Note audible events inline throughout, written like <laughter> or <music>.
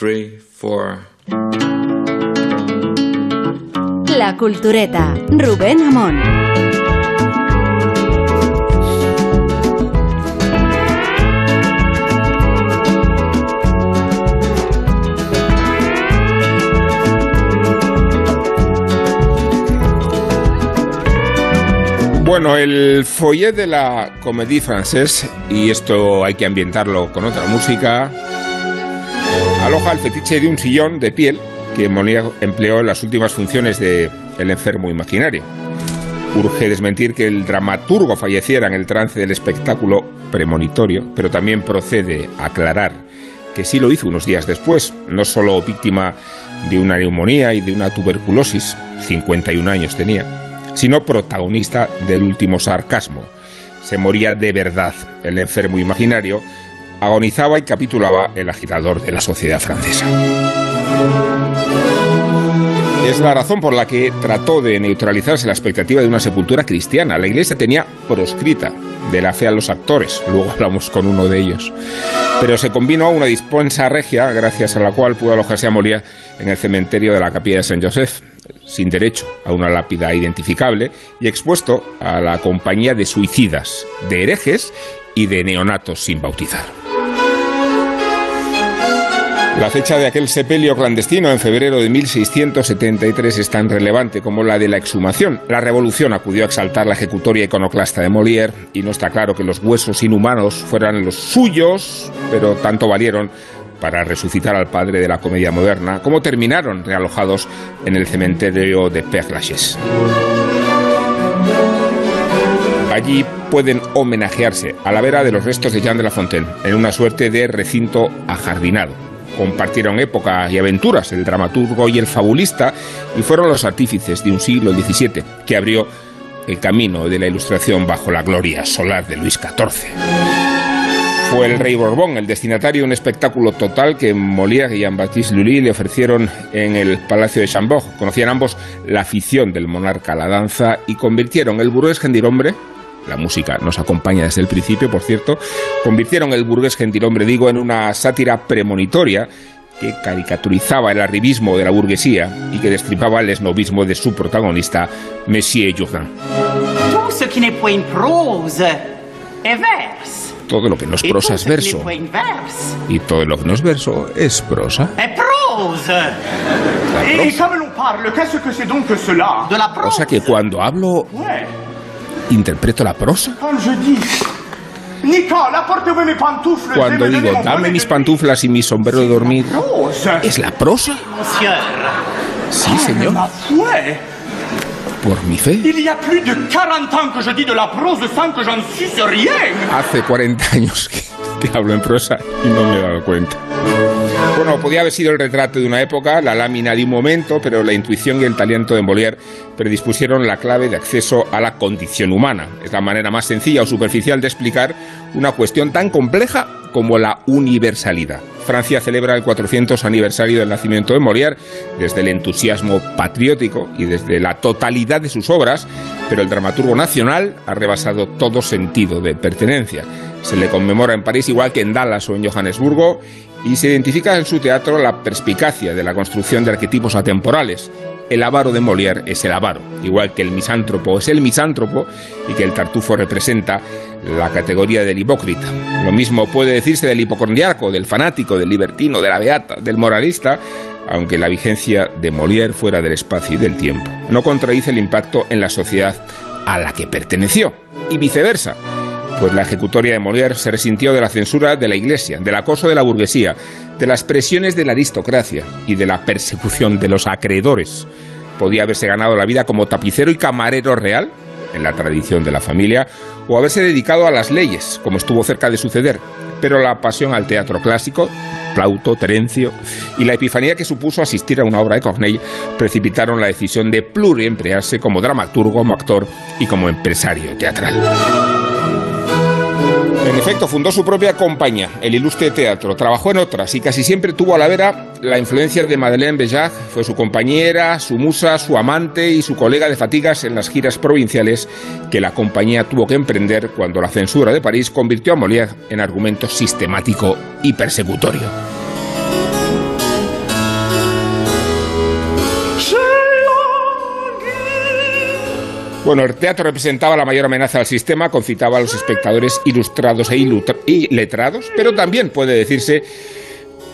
three, four. La Cultureta, Rubén Amón. Bueno, el foyer de la comédie française, y esto hay que ambientarlo con otra música, aloja el fetiche de un sillón de piel que Molière empleó en las últimas funciones de El enfermo imaginario. Urge desmentir que el dramaturgo falleciera en el trance del espectáculo premonitorio, pero también procede aclarar que sí lo hizo unos días después, no solo víctima de una neumonía y de una tuberculosis, 51 años tenía, sino protagonista del último sarcasmo. Se moría de verdad el enfermo imaginario, agonizaba y capitulaba el agitador de la sociedad francesa. Es la razón por la que trató de neutralizarse la expectativa de una sepultura cristiana. La iglesia tenía proscrita de la fe a los actores, luego hablamos con uno de ellos. Pero se combinó una dispensa regia, gracias a la cual pudo alojarse a Moria en el cementerio de la capilla de Saint Joseph, sin derecho a una lápida identificable y expuesto a la compañía de suicidas, de herejes y de neonatos sin bautizar. La fecha de aquel sepelio clandestino en febrero de 1673 es tan relevante como la de la exhumación. La revolución acudió a exaltar la ejecutoria iconoclasta de Molière y no está claro que los huesos inhumanos fueran los suyos, pero tanto valieron para resucitar al padre de la comedia moderna, como terminaron realojados en el cementerio de Père Lachaise. Allí pueden homenajearse a la vera de los restos de Jean de La Fontaine, en una suerte de recinto ajardinado. Compartieron épocas y aventuras el dramaturgo y el fabulista y fueron los artífices de un siglo XVII que abrió el camino de la ilustración bajo la gloria solar de Luis XIV. Fue el rey Borbón el destinatario de un espectáculo total que Molière y Jean-Baptiste Lully le ofrecieron en el Palacio de Chambord. Conocían ambos la afición del monarca a la danza y convirtieron el burgués gentilhombre la música nos acompaña desde el principio, por cierto, convirtieron el burgués gentilhombre, digo, en una sátira premonitoria que caricaturizaba el arribismo de la burguesía y que destripaba el esnovismo de su protagonista, Monsieur Jourdain. Todo lo que no es prosa es verso. Y todo lo que no es verso es prosa. prosa. O sea que cuando hablo, interpreto la prosa. Cuando digo, dame mis pantuflas y mi sombrero de dormir, ¿es la prosa? Sí, señor por mi fe. Il y a plus de 40 ans que je dis de la prose sans que j'en suce rien. Hace 40 años que, que hablo en prosa y no me he dado cuenta. Bueno, podía haber sido el retrato de una época, la lámina de un momento, pero la intuición y el talento de Molière predispusieron la clave de acceso a la condición humana. Es la manera más sencilla o superficial de explicar una cuestión tan compleja como la universalidad. Francia celebra el 400 aniversario del nacimiento de Molière desde el entusiasmo patriótico y desde la totalidad de sus obras, pero el dramaturgo nacional ha rebasado todo sentido de pertenencia. Se le conmemora en París igual que en Dallas o en Johannesburgo y se identifica en su teatro la perspicacia de la construcción de arquetipos atemporales. El avaro de Molière es el avaro, igual que el misántropo es el misántropo y que el tartufo representa la categoría del hipócrita. Lo mismo puede decirse del hipocondriaco, del fanático, del libertino, de la beata, del moralista, aunque la vigencia de Molière fuera del espacio y del tiempo. No contradice el impacto en la sociedad a la que perteneció y viceversa pues la ejecutoria de Molière se resintió de la censura de la Iglesia, del acoso de la burguesía, de las presiones de la aristocracia y de la persecución de los acreedores. Podía haberse ganado la vida como tapicero y camarero real, en la tradición de la familia, o haberse dedicado a las leyes, como estuvo cerca de suceder. Pero la pasión al teatro clásico, Plauto, Terencio, y la epifanía que supuso asistir a una obra de Corneille precipitaron la decisión de pluriemplearse como dramaturgo, como actor y como empresario teatral. En efecto, fundó su propia compañía, el Ilustre Teatro. Trabajó en otras y casi siempre tuvo a la vera la influencia de Madeleine Bejac. Fue su compañera, su musa, su amante y su colega de fatigas en las giras provinciales que la compañía tuvo que emprender cuando la censura de París convirtió a Molière en argumento sistemático y persecutorio. Bueno, el teatro representaba la mayor amenaza al sistema, concitaba a los espectadores ilustrados e letrados, pero también puede decirse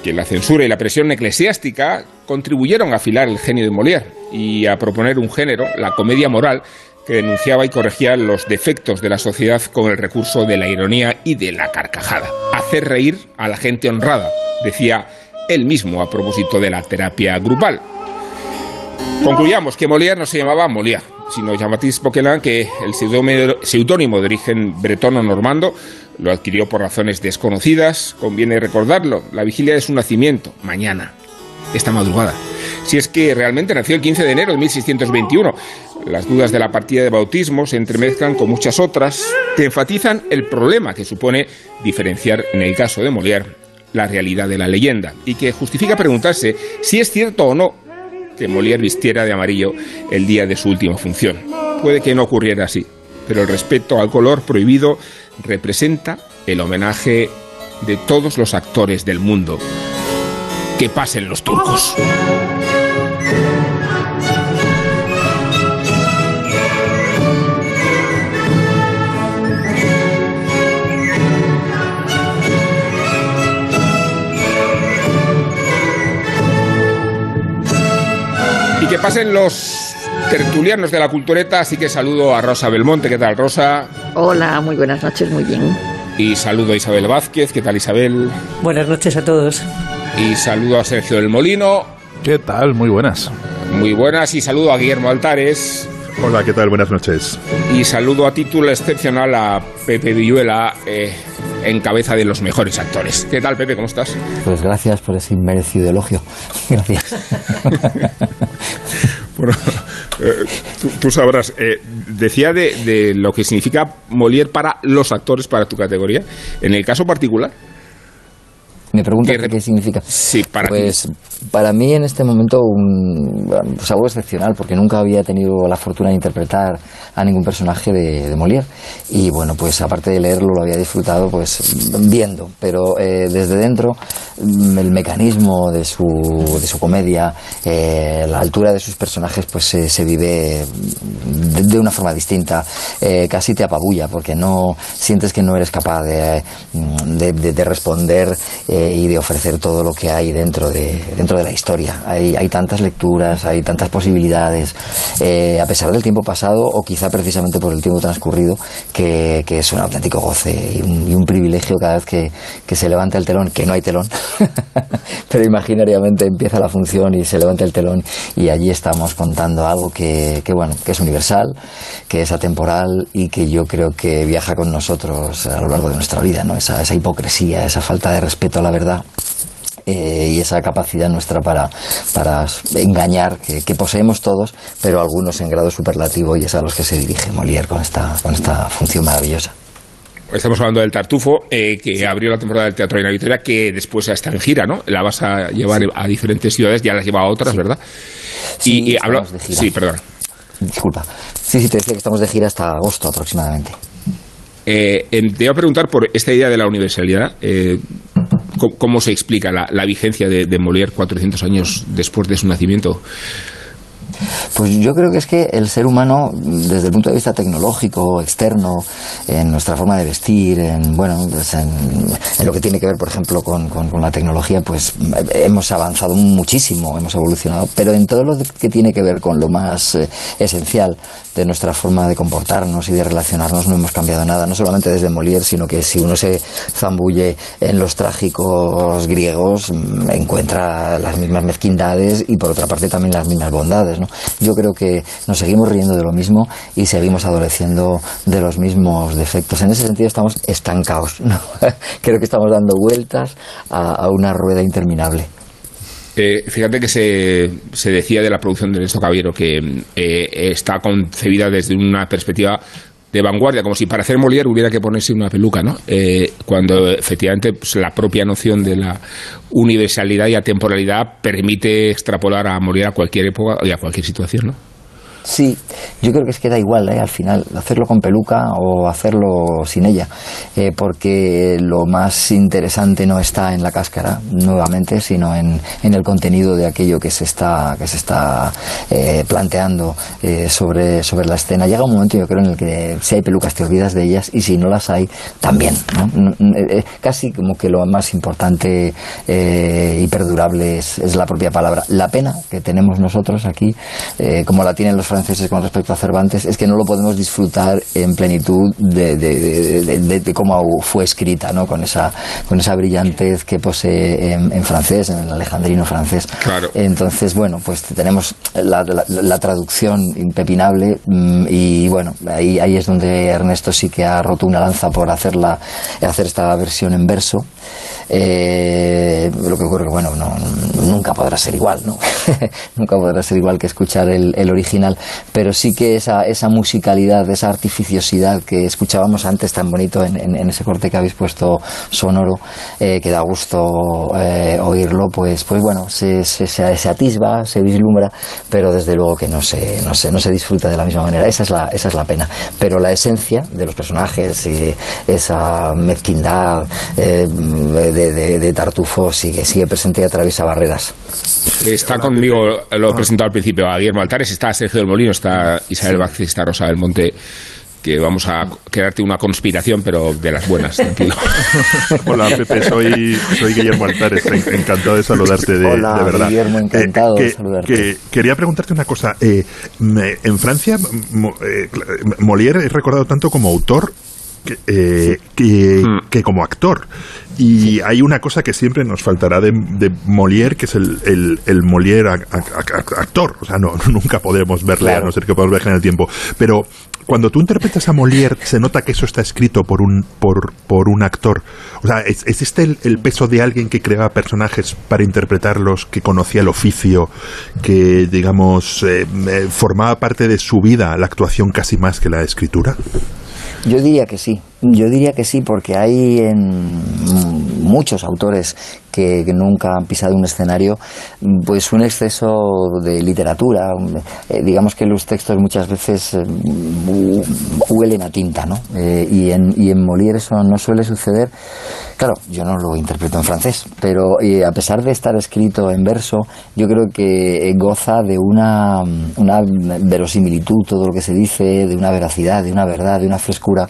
que la censura y la presión eclesiástica contribuyeron a afilar el genio de Molière y a proponer un género, la comedia moral, que denunciaba y corregía los defectos de la sociedad con el recurso de la ironía y de la carcajada. Hacer reír a la gente honrada, decía él mismo a propósito de la terapia grupal. Concluyamos que Molière no se llamaba Molière, sino Jean-Baptiste Poquelin, que el seudónimo de origen bretón o normando lo adquirió por razones desconocidas. Conviene recordarlo, la vigilia de su nacimiento, mañana, esta madrugada. Si es que realmente nació el 15 de enero de 1621. Las dudas de la partida de bautismo se entremezclan con muchas otras que enfatizan el problema que supone diferenciar, en el caso de Molière, la realidad de la leyenda y que justifica preguntarse si es cierto o no que Molière vistiera de amarillo el día de su última función. Puede que no ocurriera así, pero el respeto al color prohibido representa el homenaje de todos los actores del mundo. Que pasen los turcos. Que pasen los tertulianos de la cultureta, así que saludo a Rosa Belmonte. ¿Qué tal, Rosa? Hola, muy buenas noches, muy bien. Y saludo a Isabel Vázquez. ¿Qué tal, Isabel? Buenas noches a todos. Y saludo a Sergio del Molino. ¿Qué tal? Muy buenas. Muy buenas. Y saludo a Guillermo Altares. Hola, ¿qué tal? Buenas noches. Y saludo a título excepcional a Pepe Villuela. Eh, en cabeza de los mejores actores. ¿Qué tal, Pepe? ¿Cómo estás? Pues gracias por ese inmerecido elogio. <laughs> Gracias. <laughs> bueno, eh, tú, sabrás, eh, decía de, de, lo que significa Molière para los actores, para tu categoría. En el caso particular, me pregunta qué, significa. Sí, para Pues para mí en este momento un, pues algo excepcional, porque nunca había tenido la fortuna de interpretar a ningún personaje de, de Molière. Y bueno, pues aparte de leerlo, lo había disfrutado pues viendo, pero eh, desde dentro mm, el mecanismo de su, de su comedia, eh, la altura de sus personajes, pues se, vive de, una forma distinta. Eh, casi te apabulla, porque no sientes que no eres capaz de, de responder y de ofrecer todo lo que hay dentro de, dentro de la historia. Hay, hay tantas lecturas, hay tantas posibilidades, eh, a pesar del tiempo pasado o quizá precisamente por el tiempo transcurrido, que, que es un auténtico goce y un, y un privilegio cada vez que, que, se levanta el telón, que no hay telón, <laughs> pero imaginariamente empieza la función y se levanta el telón y allí estamos contando algo que, que, bueno, que es universal, que es atemporal y que yo creo que viaja con nosotros a lo largo de nuestra vida, ¿no? esa, esa hipocresía, esa falta de respeto a la verdad eh, y esa capacidad nuestra para, para engañar que, poseemos todos, pero algunos en grado superlativo y es a los que se dirige Molière con esta, con esta función maravillosa. Estamos hablando del Tartufo, eh, que abrió la temporada del Teatro de la Victoria, que después está en gira, ¿no? La vas a llevar a diferentes ciudades, ya la has llevado a otras, ¿verdad? Sí, y, hablo... Sí, perdón. Disculpa. Sí, sí, te decía que estamos de gira hasta agosto aproximadamente. Eh, te iba a preguntar por esta idea de la universalidad. Eh, ¿cómo, se explica la, vigencia de, de Molière 400 años después de su nacimiento? Pues yo creo que es que el ser humano, desde el punto de vista tecnológico, externo, en nuestra forma de vestir, en, bueno, pues en, lo que tiene que ver, por ejemplo, con, la tecnología, pues hemos avanzado muchísimo, hemos evolucionado, pero en todo lo que tiene que ver con lo más eh, esencial de nuestra forma de comportarnos y de relacionarnos no hemos cambiado nada, no solamente desde Molière, sino que si uno se zambulle en los trágicos griegos, mm, encuentra las mismas mezquindades y por otra parte también las mismas bondades. ¿no? Yo creo que nos seguimos riendo de lo mismo y seguimos adoleciendo de los mismos defectos. En ese sentido estamos estancados. ¿no? <laughs> creo que estamos dando vueltas a, una rueda interminable. Eh, fíjate que se, se, decía de la producción de Ernesto Caballero que eh, está concebida desde una perspectiva de vanguardia, como si para hacer Molière hubiera que ponerse una peluca, ¿no? Eh, cuando efectivamente pues, la propia noción de la universalidad y atemporalidad permite extrapolar a Molière a cualquier época y a cualquier situación, ¿no? Sí, yo creo que es que da igual ¿eh? al final hacerlo con peluca o hacerlo sin ella, eh, porque lo más interesante no está en la cáscara nuevamente, sino en, en el contenido de aquello que se está que se está eh, planteando eh, sobre sobre la escena. Llega un momento, yo creo, en el que si hay pelucas te olvidas de ellas y si no las hay también. ¿no? Eh, casi como que lo más importante y perdurable es, es, la propia palabra. La pena que tenemos nosotros aquí, como la tienen los franceses con respecto a Cervantes es que no lo podemos disfrutar en plenitud de, de, cómo fue escrita, ¿no? con, esa, con esa brillantez que posee en, francés, en el alejandrino francés. Entonces, bueno, pues tenemos la, la, traducción impepinable mm, y bueno, ahí, ahí es donde Ernesto sí que ha roto una lanza por hacerla, hacer esta versión en verso. Eh, lo que ocurre que, bueno, no, nunca podrá ser igual, ¿no? <laughs> nunca podrá ser igual que escuchar el, el, original, pero sí que esa, esa musicalidad, esa artificiosidad que escuchábamos antes tan bonito en, en, ese corte que habéis puesto sonoro, eh, que da gusto eh, oírlo, pues, pues bueno, se, se, se, atisba, se vislumbra, pero desde luego que no se, no se, no se disfruta de la misma manera. Esa es la, esa es la pena. Pero la esencia de los personajes, esa mezquindad, de, Tartufo sigue, sigue presente y atraviesa barreras. Está conmigo, lo he presentado al principio, a Guillermo Altares, está Sergio del Molino, está Isabel Vázquez, está Rosa del Monte que vamos a quedarte una conspiración, pero de las buenas, tranquilo. <laughs> Hola, Pepe, soy, Guillermo Altares, encantado de saludarte, de, Hola, verdad. Guillermo, encantado de saludarte. quería preguntarte una cosa. Eh, en Francia, eh, Molière es recordado tanto como autor eh, hmm. que, como actor. Y hay una cosa que siempre nos faltará de, de Molière, que es el, el, el Molière actor. O sea, no, <laughs> nunca podemos verle, a no ser que podamos ver en el tiempo. Pero cuando tú interpretas a Molière, se nota que eso está escrito por un, por, por un actor. O sea, ¿es, este el, peso de alguien que creaba personajes para interpretarlos, que conocía el oficio, que, digamos, eh, eh, formaba parte de su vida la actuación casi más que la escritura? Yo diría que sí, yo diría que sí, porque hay en muchos autores que, nunca han pisado un escenario, pues un exceso de literatura. Eh, digamos que los textos muchas veces eh, huelen a tinta, ¿no? Eh, y, en, y en Molière eso no suele suceder. Claro, yo no lo interpreto en francés, pero a pesar de estar escrito en verso, yo creo que goza de una, una verosimilitud todo lo que se dice, de una veracidad, de una verdad, de una frescura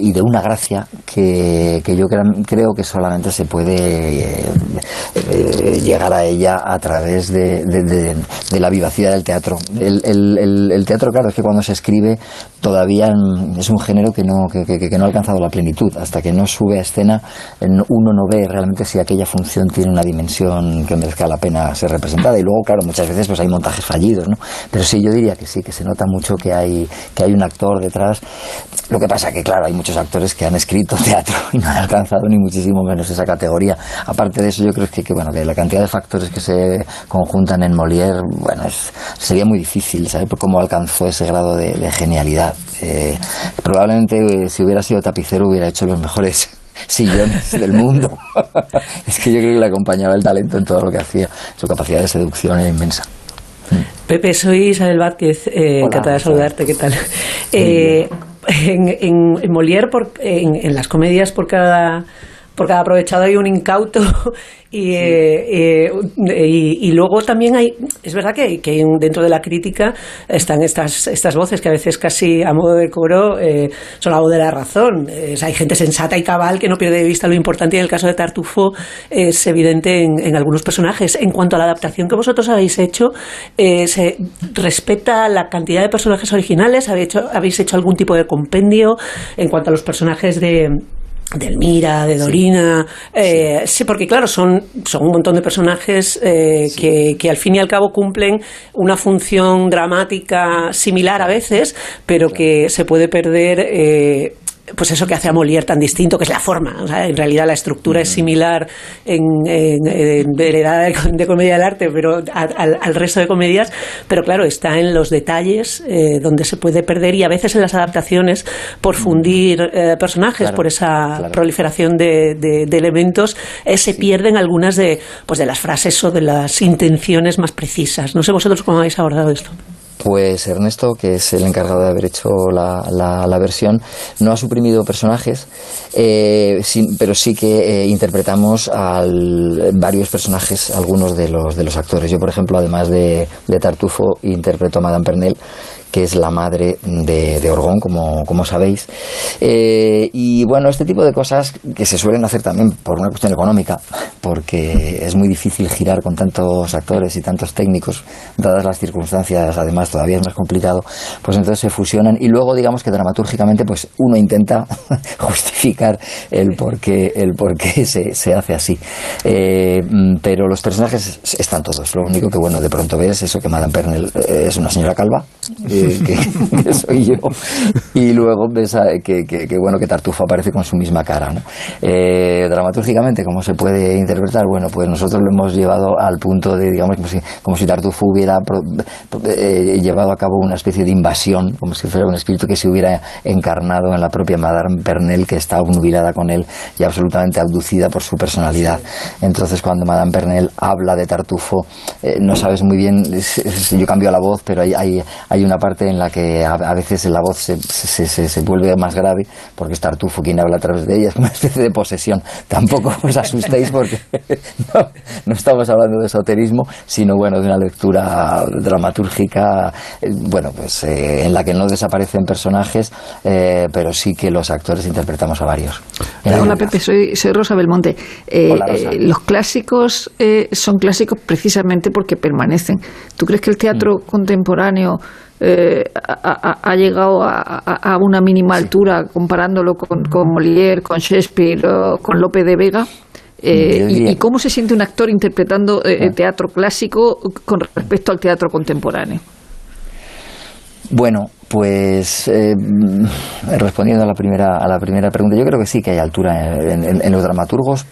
y de una gracia que, que yo creo que solamente se puede eh, llegar a ella a través de, de, la vivacidad del teatro. El, el, el, teatro, claro, es que cuando se escribe todavía es un género que no, que, que, no ha alcanzado la plenitud. Hasta que no sube a escena, uno no ve realmente si aquella función tiene una dimensión que merezca la pena ser representada. Y luego, claro, muchas veces pues hay montajes fallidos, ¿no? Pero sí, yo diría que sí, que se nota mucho que hay, que hay un actor detrás. Lo que pasa que, claro, hay muchos actores que han escrito <laughs> teatro y no han alcanzado ni muchísimo menos esa categoría. Aparte de eso, yo creo que, que bueno, que la cantidad de factores que se conjuntan en Molière, bueno, sería muy difícil saber cómo alcanzó ese grado de, genialidad. Eh, probablemente eh, si hubiera sido tapicero hubiera hecho los mejores <laughs> sillones del mundo. <laughs> es que yo creo que le acompañaba el talento en todo lo que hacía. Su capacidad de seducción era inmensa. Pepe, soy Isabel Vázquez, eh, encantada de saludarte, ¿qué tal? Eh, en, en, Molière, por, en, las comedias, por cada por cada aprovechado hay un incauto <laughs> eh, y, y, luego también hay, es verdad que, que, dentro de la crítica están estas, estas voces que a veces casi a modo de coro eh, son la voz de la razón. hay gente sensata y cabal que no pierde de vista lo importante y en el caso de Tartufo es evidente en, en algunos personajes. En cuanto a la adaptación que vosotros habéis hecho, eh, ¿se respeta la cantidad de personajes originales? ¿Habéis hecho, ¿Habéis hecho algún tipo de compendio en cuanto a los personajes de de Elmira, de Dorina, eh, sí. porque claro, son, son un montón de personajes eh, que, que, al fin y al cabo cumplen una función dramática similar a veces, pero que se puede perder eh, pues eso que hace a Molière tan distinto, que es la forma. O sea, en realidad la estructura es mm. similar en, en, heredad de, comedia del arte, pero al, resto de comedias, pero claro, está en los detalles eh, donde se puede perder y a veces en las adaptaciones por mm. fundir eh, personajes, por esa proliferación de, de elementos, eh, se pierden algunas de, pues de las frases o de las intenciones más precisas. No sé vosotros cómo habéis abordado esto. Pues Ernesto, que es el encargado de haber hecho la, la, versión, no ha suprimido personajes, eh, pero sí que eh, interpretamos a varios personajes, algunos de los, de los actores. Yo, por ejemplo, además de, de Tartufo, interpreto a Madame Pernell que es la madre de, de Orgón, como, como sabéis. Eh, y bueno, este tipo de cosas que se suelen hacer también por una cuestión económica, porque es muy difícil girar con tantos actores y tantos técnicos, dadas las circunstancias, además todavía es más complicado, pues entonces se fusionan y luego digamos que dramatúrgicamente pues uno intenta <laughs> justificar el por qué, el por qué se, se hace así. Eh, pero los personajes están todos, lo único que bueno, de pronto ves eso que Madame Pernell eh, es una señora calva, <laughs> que, soy yo. Y luego ves que, que, bueno, que Tartufo aparece con su misma cara. ¿no? Eh, dramatúrgicamente, ¿cómo se puede interpretar? Bueno, pues nosotros lo hemos llevado al punto de, digamos, como si, como si Tartufo hubiera eh, llevado a cabo una especie de invasión, como si fuera un espíritu que se hubiera encarnado en la propia Madame Pernell, que está obnubilada con él y absolutamente abducida por su personalidad. Entonces, cuando Madame Pernell habla de Tartufo, eh, no sabes muy bien, yo cambio la voz, pero hay, hay, hay una parte en la que a, veces la voz se, se, se, vuelve más grave porque es Tartufo quien habla a través de ella, es una especie de posesión. Tampoco os asustéis porque <laughs> no, estamos hablando de esoterismo, sino bueno, de una lectura dramatúrgica, eh, bueno, pues eh, en la que no desaparecen personajes, eh, pero sí que los actores interpretamos a varios. Hola Pepe, soy, soy Rosa Belmonte. los clásicos son clásicos precisamente porque permanecen. ¿Tú crees que el teatro mm. contemporáneo eh, ha, llegado a, una mínima altura comparándolo con, con, Molière, con Shakespeare, o con Lope de Vega. Eh, y, cómo se siente un actor interpretando eh, teatro clásico con respecto al teatro contemporáneo? Bueno, pues eh, respondiendo a la primera a la primera pregunta, yo creo que sí que hay altura en, los dramaturgos.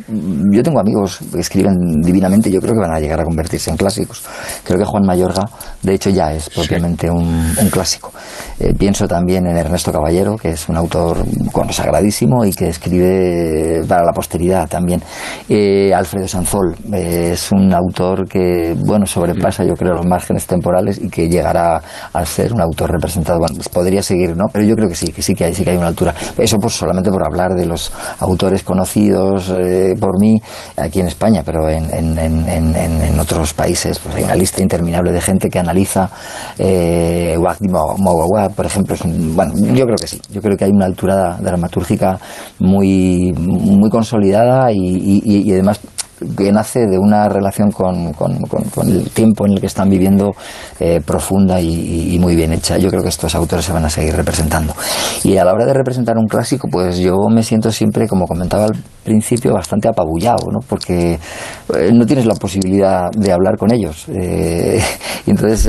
Yo tengo amigos que escriben divinamente, yo creo que van a llegar a convertirse en clásicos. Creo que Juan Mayorga, de hecho, ya es propiamente un, clásico. Eh, pienso también en Ernesto Caballero, que es un autor consagradísimo y que escribe para la posteridad también. Eh, Alfredo Sanzol es un autor que, bueno, sobrepasa, yo creo, los márgenes temporales y que llegará a ser un autor representado pues podría seguir, ¿no? Pero yo creo que sí, que sí que hay, sí que hay una altura. Eso pues solamente por hablar de los autores conocidos eh, por mí aquí en España, pero en, en, en, otros países pues hay una lista interminable de gente que analiza eh, por ejemplo. bueno, yo creo que sí, yo creo que hay una altura dramatúrgica muy, muy consolidada y, y además que nace de una relación con, con, el tiempo en el que están viviendo eh, profunda y, muy bien hecha. Yo creo que estos autores se van a seguir representando. Y a la hora de representar un clásico, pues yo me siento siempre, como comentaba al principio, bastante apabullado, ¿no? porque eh, no tienes la posibilidad de hablar con ellos. Eh, <laughs> y entonces,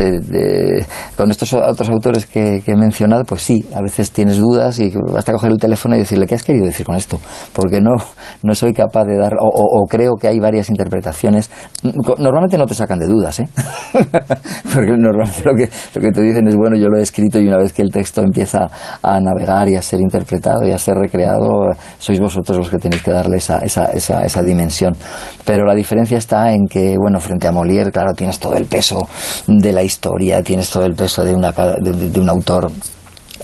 con estos otros autores que, he mencionado, pues sí, a veces tienes dudas y basta coger el teléfono y decirle, ¿qué has querido decir con esto? Porque no, no soy capaz de dar, o, o creo que hay varias interpretaciones. Normalmente no te sacan de dudas, ¿eh? <laughs> Porque normalmente lo que, lo que te dicen es, bueno, yo lo he escrito y una vez que el texto empieza a navegar y a ser interpretado y a ser recreado, sois vosotros los que tenéis que darle esa, esa, esa, esa dimensión. Pero la diferencia está en que, bueno, frente a Molière, claro, tienes todo el peso de la historia, tienes todo el peso de, una, de un autor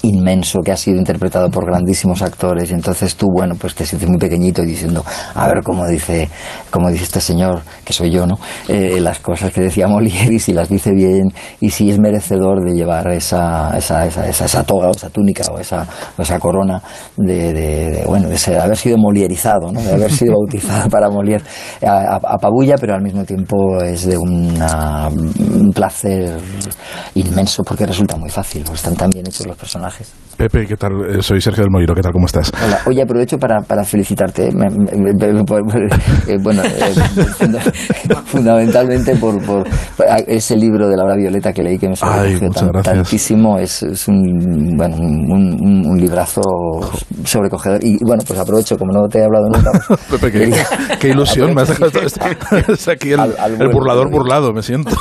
inmenso que ha sido interpretado por grandísimos actores. Y entonces tú bueno pues te sientes muy pequeñito y diciendo a ver cómo dice cómo dice este señor que soy yo no eh, las cosas que decía Molière y si las dice bien y si es merecedor de llevar esa esa, esa, esa, toga o esa túnica o esa, esa corona de, bueno de haber sido molierizado ¿no? de haber sido bautizado para Molière apabulla pero al mismo tiempo es de un placer inmenso porque resulta muy fácil están tan bien hechos los personajes Pepe, ¿qué tal? Eh, soy Sergio del Molino, ¿qué tal? ¿Cómo estás? Hola, oye, aprovecho para, para felicitarte. Eh, bueno, eh, <laughs> fundamentalmente por, por, ese libro de Laura Violeta que leí que me sorprendió tantísimo. Es, es un, bueno, un, un, librazo sobrecogedor. Y bueno, pues aprovecho, como no te he hablado nunca. Pues, <laughs> Pepe, qué, qué ilusión, me has dejado <laughs> Es aquí el, el burlador burlado, me siento.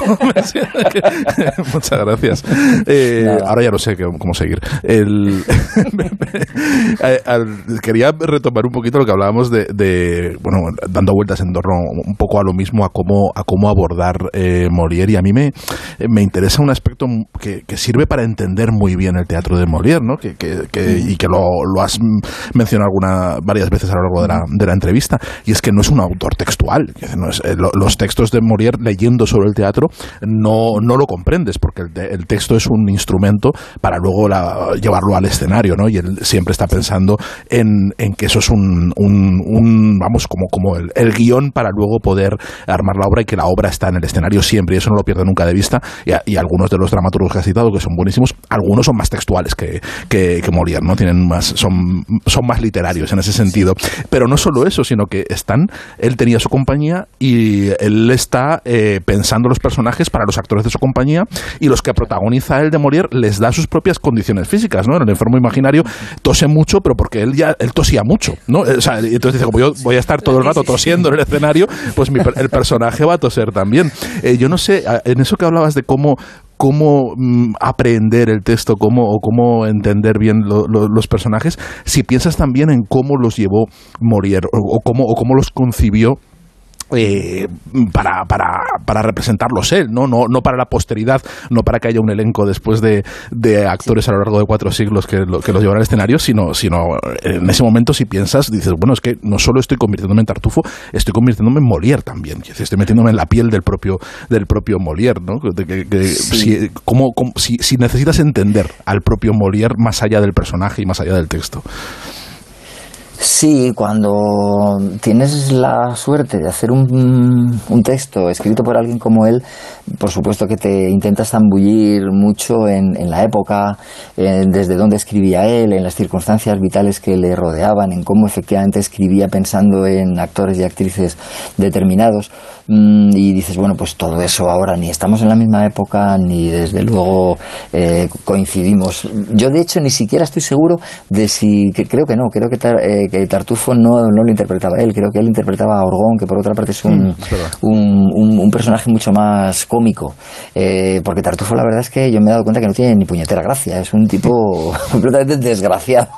Muchas gracias. ahora ya no sé cómo seguir. El, <laughs> quería retomar un poquito lo que hablábamos de, bueno, dando vueltas en torno un poco a lo mismo, a cómo, a cómo abordar eh, Molière. Y a mí me, me interesa un aspecto que, sirve para entender muy bien el teatro de Molière, ¿no? Que, y que lo, lo, has mencionado alguna, varias veces a lo largo de la, de la entrevista. Y es que no es un autor textual. Eh, los textos de Molière leyendo sobre el teatro no, no lo comprendes, porque el, texto es un instrumento para luego llevarlo al escenario, ¿no? Y él siempre está pensando en, en que eso es un, un, vamos, como, como el, el, guion para luego poder armar la obra y que la obra está en el escenario siempre, y eso no lo pierde nunca de vista. Y, algunos de los dramaturgos que has citado, que son buenísimos, algunos son más textuales que, que, que Molière, ¿no? Tienen más, son, son más literarios en ese sentido. Pero no solo eso, sino que están, él tenía su compañía y él está eh, pensando los personajes para los actores de su compañía y los que protagoniza él de Molière les da sus propias condiciones físicas, ¿no? En el enfermo imaginario tose mucho, pero porque él ya él tosía mucho, ¿no? O sea, entonces dice, como yo voy a estar todo el rato tosiendo en el escenario, pues el personaje va a toser también. Eh, yo no sé, en eso que hablabas de cómo cómo mm, aprender el texto, cómo, o cómo entender bien los personajes, si piensas también en cómo los llevó Morier o, cómo, o cómo los concibió eh, para, para, para, representarlos él, ¿no? ¿no? No para la posteridad, no para que haya un elenco después de, de actores a lo largo de cuatro siglos que, que los llevan al escenario, sino, sino en ese momento si piensas, dices, bueno, es que no solo estoy convirtiéndome en Tartufo, estoy convirtiéndome en Molière también, estoy metiéndome en la piel del propio, del propio Molière, ¿no? si, si, si necesitas entender al propio Molière más allá del personaje y más allá del texto. Sí, cuando tienes la suerte de hacer un, un, texto escrito por alguien como él, por supuesto que te intentas zambullir mucho en, en la época, desde dónde escribía él, en las circunstancias vitales que le rodeaban, en cómo efectivamente escribía pensando en actores y actrices determinados. Mm, y dices, bueno, pues todo eso ahora ni estamos en la misma época, ni desde luego eh, coincidimos. Yo, de hecho, ni siquiera estoy seguro de si, creo que no, creo que, eh, que Tartufo no, no, lo interpretaba él, creo que él interpretaba a Orgón, que por otra parte es un, mm, un, un, personaje mucho más cómico, eh, porque Tartufo la verdad es que yo me he dado cuenta que no tiene ni puñetera gracia, es un tipo <laughs> completamente desgraciado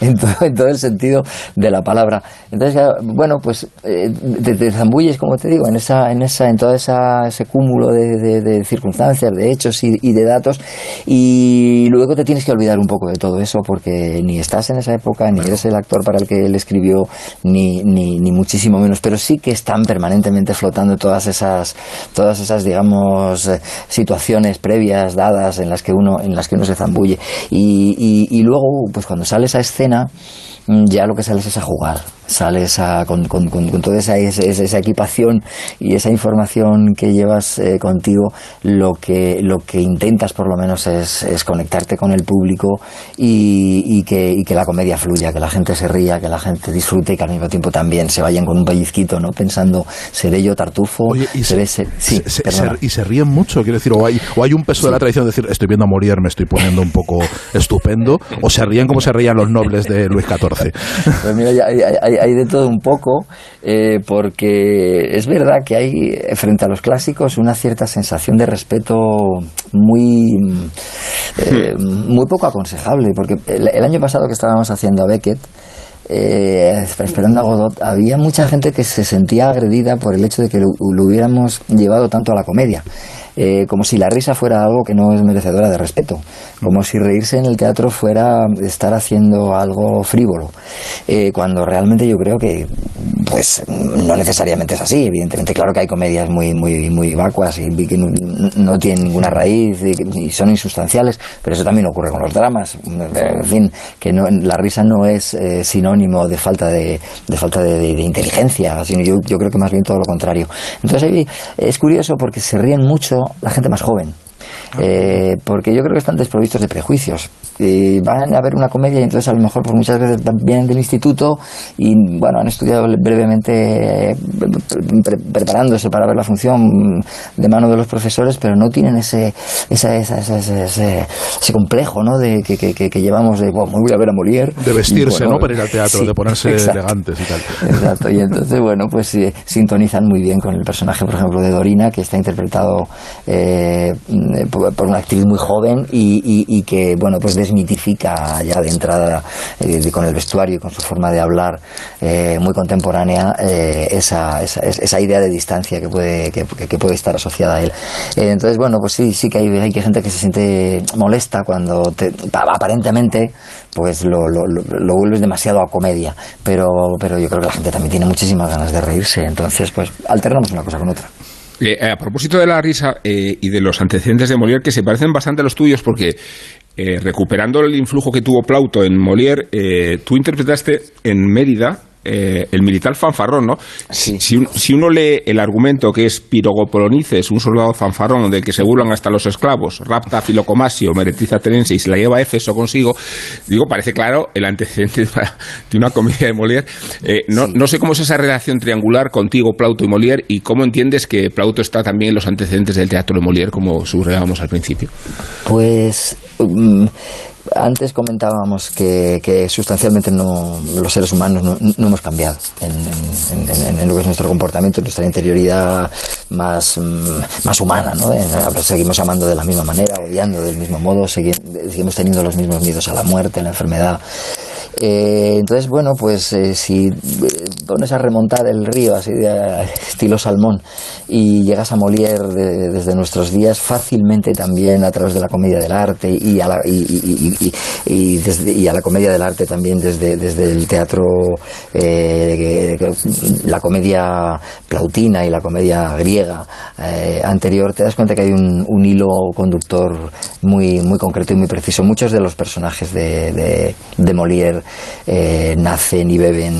en, todo, el sentido de la palabra. Entonces, bueno, pues te, te zambulles como te digo, en esa, en esa, en todo esa, ese cúmulo de, circunstancias, de hechos y, de datos, y luego te tienes que olvidar un poco de todo eso, porque ni estás en esa época, ni eres el actor para el que él escribió, ni, ni, muchísimo menos, pero sí que están permanentemente flotando todas esas, todas esas, digamos, eh, situaciones previas, dadas, en las que uno, en las que uno se zambulle. Y, y, y luego, pues cuando sales a escena, ya lo que sales es a jugar sales con, con, toda esa, esa, equipación y esa información que llevas eh, contigo, lo que, lo que intentas por lo menos es, es conectarte con el público y, y, que, y, que, la comedia fluya, que la gente se ría, que la gente disfrute y que al mismo tiempo también se vayan con un pellizquito, ¿no? Pensando, ¿seré yo tartufo? y, se, sí, y se ríen mucho, quiero decir, o hay, o hay un peso de la tradición de decir, estoy viendo a morir, me estoy poniendo un poco estupendo, o se ríen como se rían los nobles de Luis XIV. Pues mira, hay, hay de todo un poco, eh, porque es verdad que hay frente a los clásicos una cierta sensación de respeto muy, eh, muy poco aconsejable, porque el, año pasado que estábamos haciendo a Beckett, eh, esperando a Godot, había mucha gente que se sentía agredida por el hecho de que lo hubiéramos llevado tanto a la comedia. Eh, como si la risa fuera algo que no es merecedora de respeto, como si reírse en el teatro fuera estar haciendo algo frívolo, eh, cuando realmente yo creo que pues no necesariamente es así, evidentemente claro que hay comedias muy muy muy vacuas y, que no, tienen ninguna raíz y, son insustanciales, pero eso también ocurre con los dramas, en fin, que no, la risa no es eh, sinónimo de falta de, de falta de, inteligencia, sino yo, yo creo que más bien todo lo contrario. Entonces es curioso porque se ríen mucho la gente más joven. Eh, porque yo creo que están desprovistos de prejuicios. Y van a ver una comedia y entonces a lo mejor por muchas veces vienen del instituto y bueno, han estudiado brevemente preparándose para ver la función de mano de los profesores, pero no tienen ese, ese, ese, complejo ¿no? de, que, que, llevamos de, bueno, voy a ver a Molière. De vestirse, ¿no? Para ir al teatro, de ponerse elegantes y tal. Exacto, y entonces, bueno, pues sintonizan muy bien con el personaje, por ejemplo, de Dorina, que está interpretado eh, por una actriz muy joven y, que, bueno, pues desmitifica ya de entrada eh, con el vestuario y con su forma de hablar eh, muy contemporánea esa, esa, esa, idea de distancia que puede, que, puede estar asociada a él. entonces, bueno, pues sí, sí que hay, hay gente que se siente molesta cuando aparentemente pues lo, lo, lo, vuelves demasiado a comedia, pero, pero yo creo que la gente también tiene muchísimas ganas de reírse, entonces pues alternamos una cosa con otra. Eh, a propósito de la risa eh, y de los antecedentes de Molière, que se parecen bastante a los tuyos, porque eh, recuperando el influjo que tuvo Plauto en Molière, tú interpretaste en Mérida eh, el militar fanfarrón, ¿no? Si, uno lee el argumento que es Pirogopolonices, un soldado fanfarrón del que se burlan hasta los esclavos, rapta a Filocomasio, meretiza Tenense y se la lleva a Éfeso consigo, digo, parece claro el antecedente de una, comedia de Molière. Eh, no, sé cómo es esa relación triangular contigo, Plauto y Molière, y cómo entiendes que Plauto está también en los antecedentes del teatro de Molière, como subrayábamos al principio. Pues... Mm, antes comentábamos que, sustancialmente no, los seres humanos no, hemos cambiado en, lo que es nuestro comportamiento, nuestra interioridad más, mm, más humana. ¿no? seguimos amando de la misma manera, odiando del mismo modo, seguimos teniendo los mismos miedos a la muerte, a la enfermedad. Eh, entonces, bueno, pues eh, si eh, pones a remontar el río así de <laughs> estilo salmón y llegas a Molière desde nuestros días, fácilmente también a través de la comedia del arte y a la, comedia del arte también desde, desde el teatro, la comedia plautina y la comedia griega anterior, te das cuenta que hay un, hilo conductor muy, muy concreto y muy preciso. Muchos de los personajes de, de, de Molière eh, nacen y beben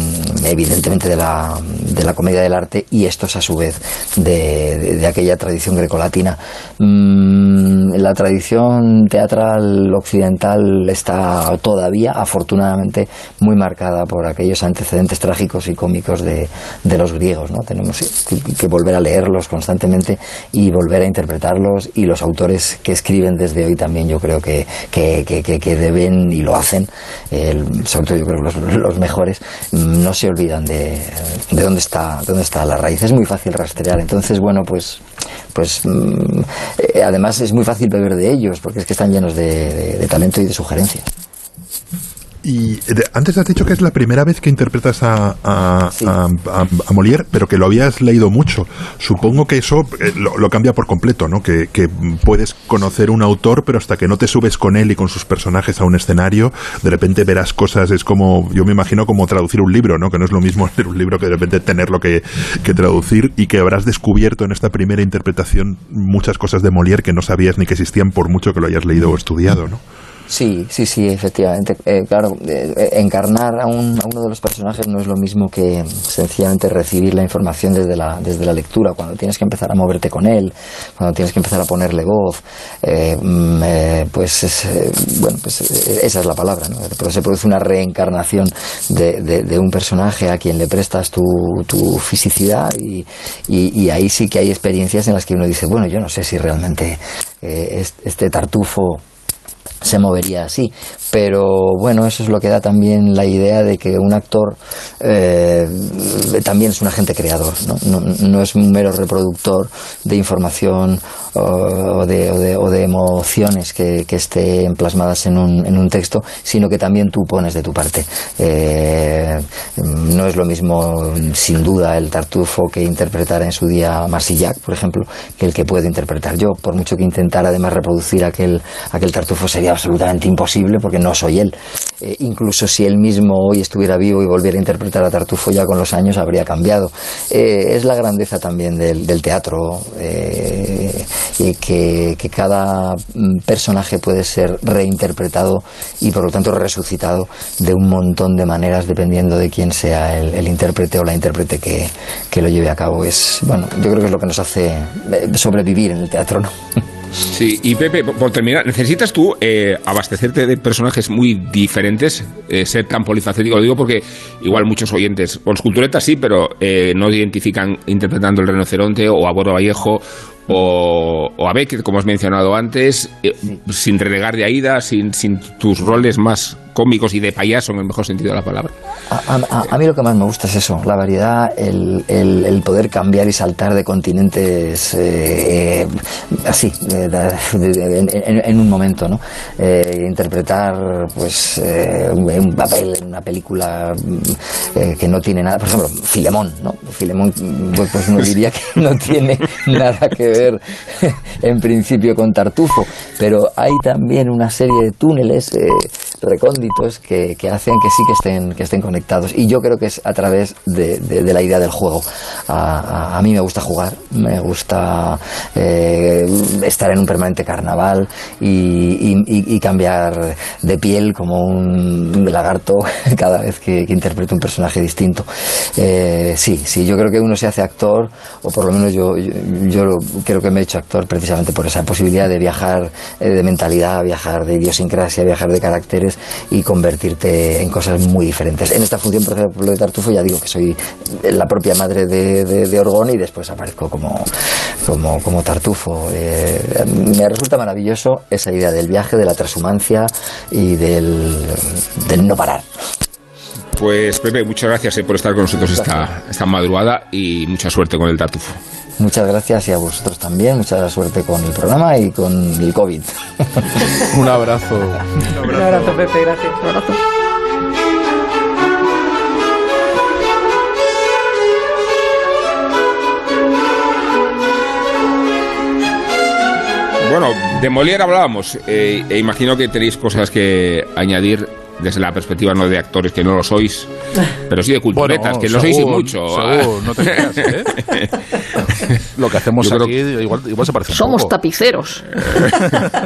evidentemente de la, de la comedia del arte y estos a su vez de, aquella tradición grecolatina. Mm, la tradición teatral occidental está todavía, afortunadamente, muy marcada por aquellos antecedentes trágicos y cómicos de, los griegos. ¿no? Tenemos que, volver a leerlos constantemente y volver a interpretarlos y los autores que escriben desde hoy también yo creo que, que, deben y lo hacen sobre todo yo creo que los, mejores, no se olvidan de, de, dónde está dónde está la raíz. Es muy fácil rastrear. Entonces, bueno, pues, pues mm, eh, además es muy fácil beber de ellos, porque es que están llenos de, talento y de sugerencias. Y antes has dicho que es la primera vez que interpretas a, a, a, Molière, pero que lo habías leído mucho. Supongo que eso eh, lo, cambia por completo, ¿no? Que, puedes conocer un autor, pero hasta que no te subes con él y con sus personajes a un escenario, de repente verás cosas, es como, yo me imagino como traducir un libro, ¿no? Que no es lo mismo <laughs> leer un libro que de repente tenerlo que, que traducir y que habrás descubierto en esta primera interpretación muchas cosas de Molière que no sabías ni que existían por mucho que lo hayas leído o estudiado, ¿no? Sí, sí, sí, efectivamente. Eh, claro, eh, encarnar a, un, a, uno de los personajes no es lo mismo que sencillamente recibir la información desde la, desde la lectura, cuando tienes que empezar a moverte con él, cuando tienes que empezar a ponerle voz, eh, mm, pues, es, bueno, pues esa es la palabra, ¿no? Pero se produce una reencarnación de, de, un personaje a quien le prestas tu, tu fisicidad y, y, ahí sí que hay experiencias en las que uno dice, bueno, yo no sé si realmente este tartufo se movería así. Pero bueno, eso es lo que da también la idea de que un actor eh, también es un agente creador, ¿no? No, es un mero reproductor de información o de, o de, emociones que, que, estén plasmadas en un, en un texto, sino que también tú pones de tu parte. Eh, no es lo mismo, sin duda, el tartufo que interpretar en su día Marsillac, por ejemplo, que el que puedo interpretar yo. Por mucho que intentara además reproducir aquel, aquel tartufo sería absolutamente imposible porque no soy él. Eh, incluso si él mismo hoy estuviera vivo y volviera a interpretar a Tartufo ya con los años habría cambiado. Eh, es la grandeza también del, teatro eh, y que, cada mm, personaje puede ser reinterpretado y por lo tanto resucitado de un montón de maneras dependiendo de quién sea el, intérprete o la intérprete que, que, lo lleve a cabo. Es, bueno, yo creo que es lo que nos hace sobrevivir en el teatro, ¿no? <laughs> Sí, y Pepe, por terminar, ¿necesitas tú eh, abastecerte de personajes muy diferentes, eh, ser tan polifacético? Lo digo porque igual muchos oyentes, con culturetas sí, pero eh, no identifican interpretando el rinoceronte o a Boro Vallejo o, o, a Beckett, como has mencionado antes, sin renegar de Aida, sin, sin tus roles más cómicos y de payaso en el mejor sentido de la palabra. A, mí lo que más me gusta es eso, la variedad, el, el, poder cambiar y saltar de continentes eh, eh, así, en, un momento, ¿no? Eh, interpretar pues un papel en una película que no tiene nada, por ejemplo, Filemón, ¿no? Filemón, pues, pues uno diría que no tiene nada que ver en principio con Tartufo, pero hay también una serie de túneles recónditos que, que, hacen que sí que estén, que estén conectados. Y yo creo que es a través de, de, la idea del juego. A, a, mí me gusta jugar, me gusta eh, estar en un permanente carnaval y, y, cambiar de piel como un lagarto <laughs> cada vez que, que interpreto un personaje distinto. Eh, sí, sí, yo creo que uno se hace actor, o por lo menos yo, yo, yo creo que me he hecho actor precisamente por esa posibilidad de viajar eh, de mentalidad, viajar de idiosincrasia, viajar de caracteres y convertirte en cosas muy diferentes. En esta función, por ejemplo, de Tartufo, ya digo que soy la propia madre de, de, Orgón y después aparezco como, como, como Tartufo. Eh, me resulta maravilloso esa idea del viaje, de la transhumancia y del, del no parar. Pues Pepe, muchas gracias eh, por estar con nosotros esta, esta madrugada y mucha suerte con el Tartufo. Muchas gracias y a vosotros también. Mucha suerte con el programa y con el COVID. <laughs> Un abrazo. Un abrazo, Pepe. Gracias. Un abrazo. Bueno, de Molière hablábamos eh, e imagino que tenéis cosas que añadir desde la perspectiva no de actores que no lo sois, <laughs> pero sí de culturetas, que no sois mucho. <laughs> no te creas, <laughs> ¿eh? Lo que hacemos aquí igual, igual, se parece Somos tapiceros.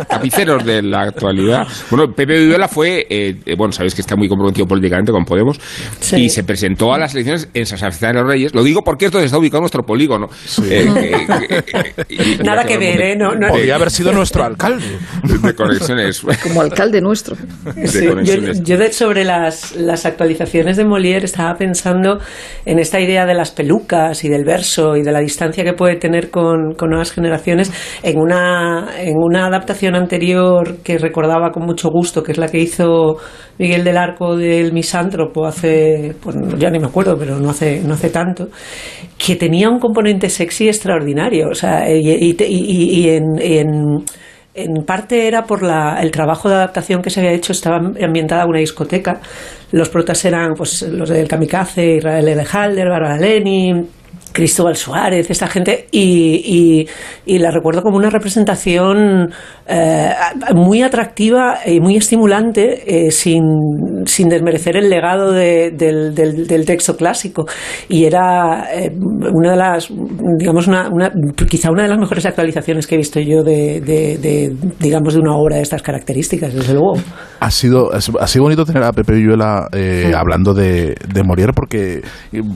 tapiceros de la actualidad. Bueno, Pepe Vihuela fue, eh, bueno, sabéis que está muy comprometido políticamente con Podemos, y se presentó a las elecciones en San Sebastián de los Reyes. Lo digo porque esto está ubicado en nuestro polígono. Eh, Nada que ver, ¿eh? No, Podría haber sido nuestro alcalde. De conexiones. Como alcalde nuestro. De conexiones yo sobre las, las actualizaciones de Molière estaba pensando en esta idea de las pelucas y del verso y de la distancia que puede tener con, nuevas generaciones en una, en una adaptación anterior que recordaba con mucho gusto, que es la que hizo Miguel del Arco del Misántropo hace, pues ya ni me acuerdo, pero no hace, no hace tanto, que tenía un componente sexy extraordinario. O sea, y, y, en en parte era por la, el trabajo de adaptación que se había hecho, estaba ambientada en una discoteca. Los protas eran pues, los del Kamikaze, Israel Elejalder, Barbara Lenin, Cristóbal Suárez, esta gente, y, y, la recuerdo como una representación eh, muy atractiva y muy estimulante, eh, sin, sin, desmerecer el legado del, del, texto clásico. Y era eh, una de las, digamos, una, una, quizá una de las mejores actualizaciones que he visto yo de, de, digamos, de una obra de estas características, desde luego. Ha sido, ha sido bonito tener a Pepe Villuela hablando de, de Molière, porque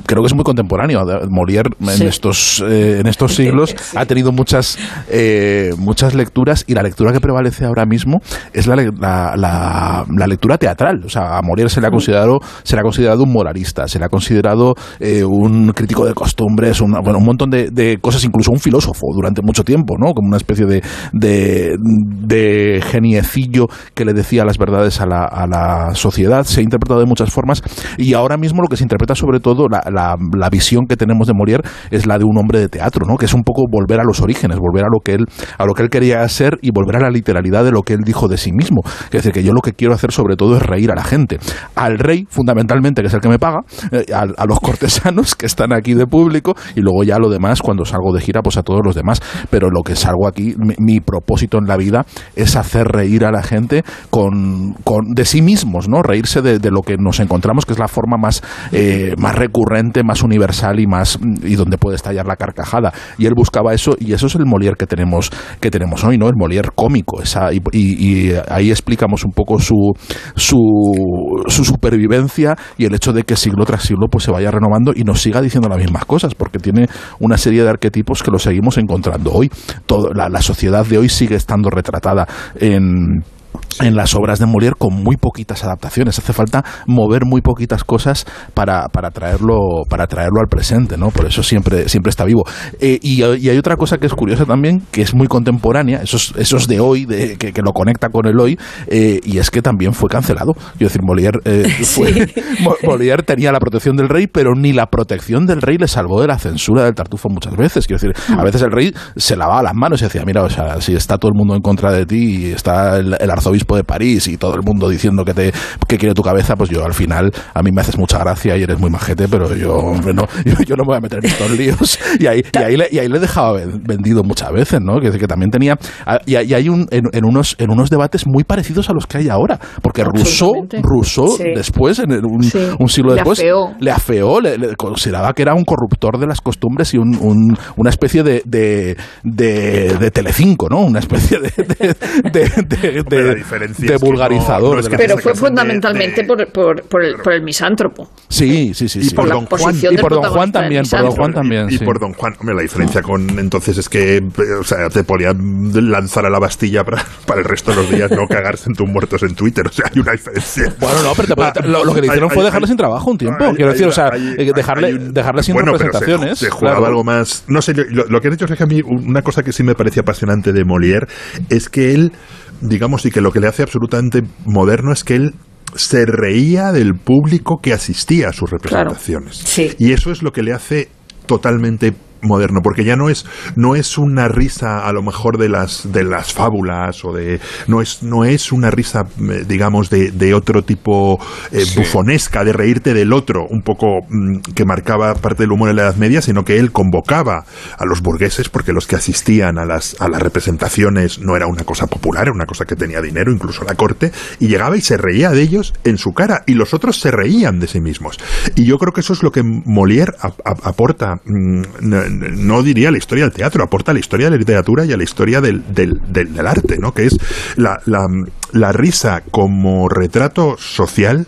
creo que es muy contemporáneo. Molière en estos eh, en estos siglos <laughs> ha tenido muchas eh, muchas lecturas y la lectura que prevalece ahora mismo es la, la, la, lectura teatral. O sea a Molière se le ha considerado se le ha considerado un moralista se le ha considerado eh, un crítico de costumbres un, bueno, un montón de, de, cosas incluso un filósofo durante mucho tiempo no como una especie de de, de geniecillo que le decía las verdades a la, a la sociedad. Se ha interpretado de muchas formas y ahora mismo lo que se interpreta sobre todo la, la, la visión que tenemos de Molière es la de un hombre de teatro, ¿no? Que es un poco volver a los orígenes, volver a lo que él, a lo que él quería ser y volver a la literalidad de lo que él dijo de sí mismo. Es decir, que yo lo que quiero hacer sobre todo es reír a la gente. Al rey, fundamentalmente, que es el que me paga, eh, a, los <laughs> cortesanos que están aquí de público y luego ya lo demás, cuando salgo de gira, pues a todos los demás. Pero lo que salgo aquí, mi, propósito en la vida es hacer reír a la gente con, con de sí mismos, ¿no? Reírse de, lo que nos encontramos, que es la forma más, eh, más recurrente, más universal y más y donde puede estallar la carcajada. Y él buscaba eso, y eso es el Molière que tenemos, que tenemos hoy, ¿no? El Molière cómico. Y, ahí explicamos un poco su, su, su, supervivencia y el hecho de que siglo tras siglo pues se vaya renovando y nos siga diciendo las mismas cosas, porque tiene una serie de arquetipos que lo seguimos encontrando hoy. Todo, la, la sociedad de hoy sigue estando retratada en en las obras de Molière con muy poquitas adaptaciones. Hace falta mover muy poquitas cosas para, para, traerlo, para traerlo al presente, ¿no? Por eso siempre, siempre está vivo. Eh, y, hay otra cosa que es curiosa también, que es muy contemporánea, eso es, de hoy, de, que, lo conecta con el hoy, eh, y es que también fue cancelado. Quiero decir, Molière, eh, <laughs> <laughs> Molière tenía la protección del rey, pero ni la protección del rey le salvó de la censura del tartufo muchas veces. Quiero decir, a veces el rey se lavaba las manos y decía, mira, o sea, si está todo el mundo en contra de ti y está el, el arzobispo de París y todo el mundo diciendo que te que quiere tu cabeza, pues yo al final a mí me haces mucha gracia y eres muy majete, pero yo, hombre, no, <laughs> yo, no me voy a meter en estos líos. Y ahí, y ahí, le, y ahí le dejaba vendido muchas veces, ¿no? Que, que también tenía. Ah, y, hay un, en, unos, en unos debates muy parecidos a los que hay ahora. Porque Rousseau, Rousseau después, en un, un, siglo después, le afeó, le, consideraba que era un corruptor de las costumbres y un, una especie de, de, de, Telecinco, ¿no? Una especie de, de, de, vulgarizador. pero fue fundamentalmente por, por, por, el, por el misántropo. Sí, sí, sí. Y por, don Juan, y por Don Juan también. Por Don Juan también. Y, por Don Juan. Hombre, la diferencia con entonces es que o sea, te podían lanzar a la Bastilla para, para el resto de los días no cagarse en tus muertos en Twitter. O sea, hay una diferencia. Bueno, no, pero lo, que le hicieron fue dejarle sin trabajo un tiempo. Quiero decir, o sea, eh, dejarle, dejarle sin representaciones. Se, jugaba algo más. No sé, lo, lo que has dicho es que a mí una cosa que sí me parecía apasionante de Molière es que él digamos, y que lo que le hace absolutamente moderno es que él se reía del público que asistía a sus representaciones. Y eso es lo que le hace totalmente moderno, porque ya no es, no es una risa a lo mejor de las, de las fábulas o de, no es, no es una risa, eh, digamos, de, de otro tipo eh, bufonesca, de reírte del otro, un poco mm, que marcaba parte del humor en la Edad Media, sino que él convocaba a los burgueses, porque los que asistían a las, a las representaciones no era una cosa popular, era una cosa que tenía dinero, incluso la corte, y llegaba y se reía de ellos en su cara, y los otros se reían de sí mismos. Y yo creo que eso es lo que Molière aporta. Mm, no diría la historia del teatro, aporta a la historia de la literatura y a la historia del, del, del, arte, ¿no? Que es la, la, la risa como retrato social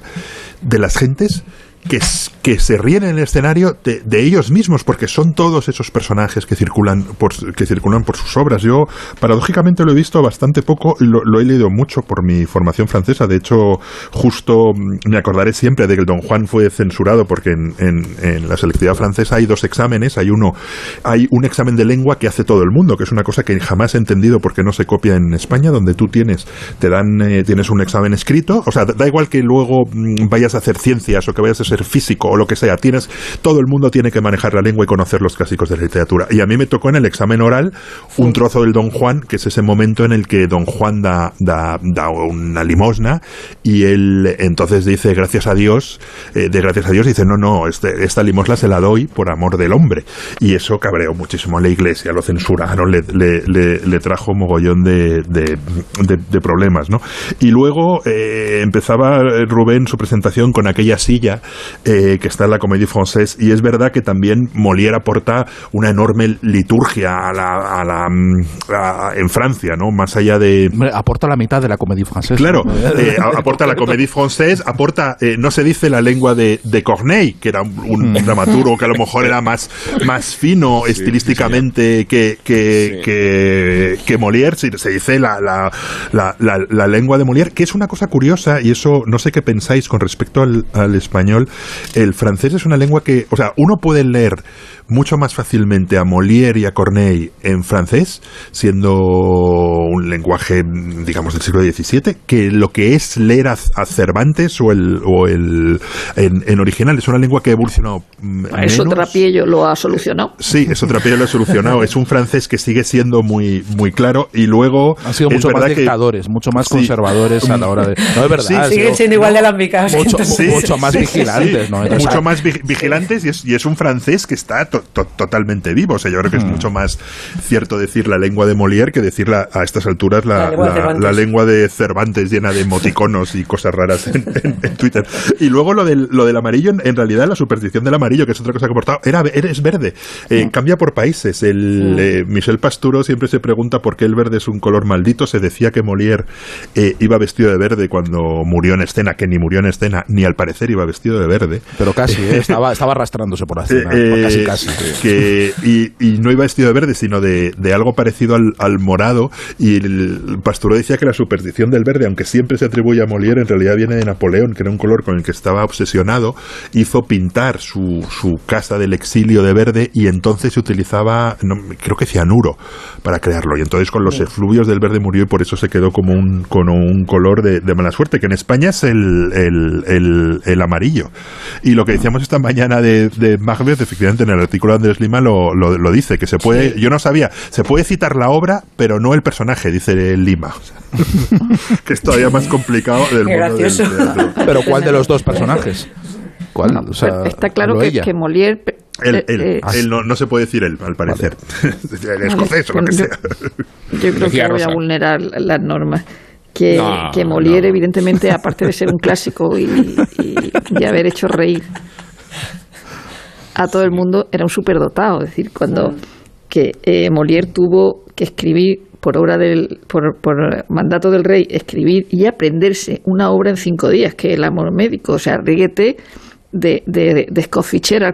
de las gentes que, que se ríen en el escenario de, ellos mismos, porque son todos esos personajes que circulan por, que circulan por sus obras. Yo, paradójicamente, lo he visto bastante poco, lo, lo he leído mucho por mi formación francesa. De hecho, justo mm, me acordaré siempre de que el Don Juan fue censurado, porque en, en, la selectividad francesa hay dos exámenes. Hay uno, hay un examen de lengua que hace todo el mundo, que es una cosa que jamás he entendido porque no se copia en España, donde tú tienes, te dan, eh, tienes un examen escrito. O sea, da igual que luego mm, vayas a hacer ciencias o que vayas a ser físico o lo que sea. Tienes, todo el mundo tiene que manejar la lengua y conocer los clásicos de la literatura. Y a mí me tocó en el examen oral un trozo del Don Juan, que es ese momento en el que Don Juan da, da, da una limosna y él entonces dice gracias a Dios, eh, de gracias a Dios dice no, no, este, esta limosna se la doy por amor del hombre. Y eso cabreó muchísimo a la iglesia, lo censuraron, le, le, le, trajo mogollón de, de, de, problemas, ¿no? Y luego eh, empezaba Rubén su presentación con aquella silla eh, que está en la Comédie Française, y es verdad que también Molière aporta una enorme liturgia a la, a la en Francia, ¿no? Más allá de... Aporta la mitad de la Comédie Française. Claro, eh, aporta la Comédie Française, aporta, eh, no se dice la lengua de, de Corneille, que era un, mm. dramaturgo que a lo mejor era más, más fino estilísticamente que, que, que, que, Molière, se dice la, la, la, la, lengua de Molière, que es una cosa curiosa, y eso no sé qué pensáis con respecto al, al español, el francés es una lengua que, o sea, uno puede leer mucho más fácilmente a Molière y a Corneille en francés, siendo un lenguaje, digamos, del siglo XVII, que lo que es leer a, Cervantes o el, o el en, original. Es una lengua que ha evolucionado. Mm, eso Trapiello lo ha solucionado. Sí, eso Trapiello lo ha solucionado. es un francés que sigue siendo muy, muy claro y luego. Han sido mucho más dictadores, mucho más conservadores a la hora de. No, es verdad. Sí, siguen siendo igual de lambicas. Mucho, mucho más vigilantes, ¿no? mucho más vigilantes y es, y es un francés que está totalmente vivo. O sea, yo creo que es hmm. mucho más cierto decir la lengua de Molière que decir a estas alturas la, la, lengua, de Cervantes llena de emoticonos y cosas raras en, Twitter. Y luego lo del, lo del amarillo, en, realidad la superstición del amarillo, que es otra cosa que he aportado, era, eres verde. Eh, hmm. Cambia por países. El, hmm. eh, Michel Pasturo siempre se pregunta por qué el verde es un color maldito. Se decía que Molière eh, iba vestido de verde cuando murió en escena, que ni murió en escena, ni al parecer iba vestido de verde. Pero casi, ¿eh? estaba, estaba arrastrándose por la <laughs> escena. casi, casi. Que, y, no iba vestido de verde, sino de, de algo parecido al, al, morado. Y el Pasturo decía que la superstición del verde, aunque siempre se atribuye a Molière, en realidad viene de Napoleón, que era un color con el que estaba obsesionado. Hizo pintar su, su casa del exilio de verde y entonces se utilizaba, creo que cianuro, para crearlo. Y entonces con los efluvios del verde murió y por eso se quedó como un, con un color de, de mala suerte, que en España es el, el, el, amarillo. Y lo que decíamos esta mañana de, de Macbeth, efectivamente en el artículo de Andrés Lima lo, lo, dice, que se puede, yo no sabía, se puede citar la obra, pero no el personaje, dice Lima. <laughs> <laughs> que es todavía más complicado del mundo del, <laughs> Pero ¿cuál de los dos personajes? ¿Cuál? está claro que, que, Molière él, eh, eh, él, no, no, se puede decir él, al parecer. el escocés o lo que sea. Yo creo que voy a vulnerar las normas que, que Molière, evidentemente, aparte de ser un clásico y, y, haber hecho reír a todo el mundo, era un superdotado. Es decir, cuando que eh, Molière tuvo que escribir por obra del, por, por, mandato del rey, escribir y aprenderse una obra en cinco días, que el amor médico. O sea, ríguete de, de, de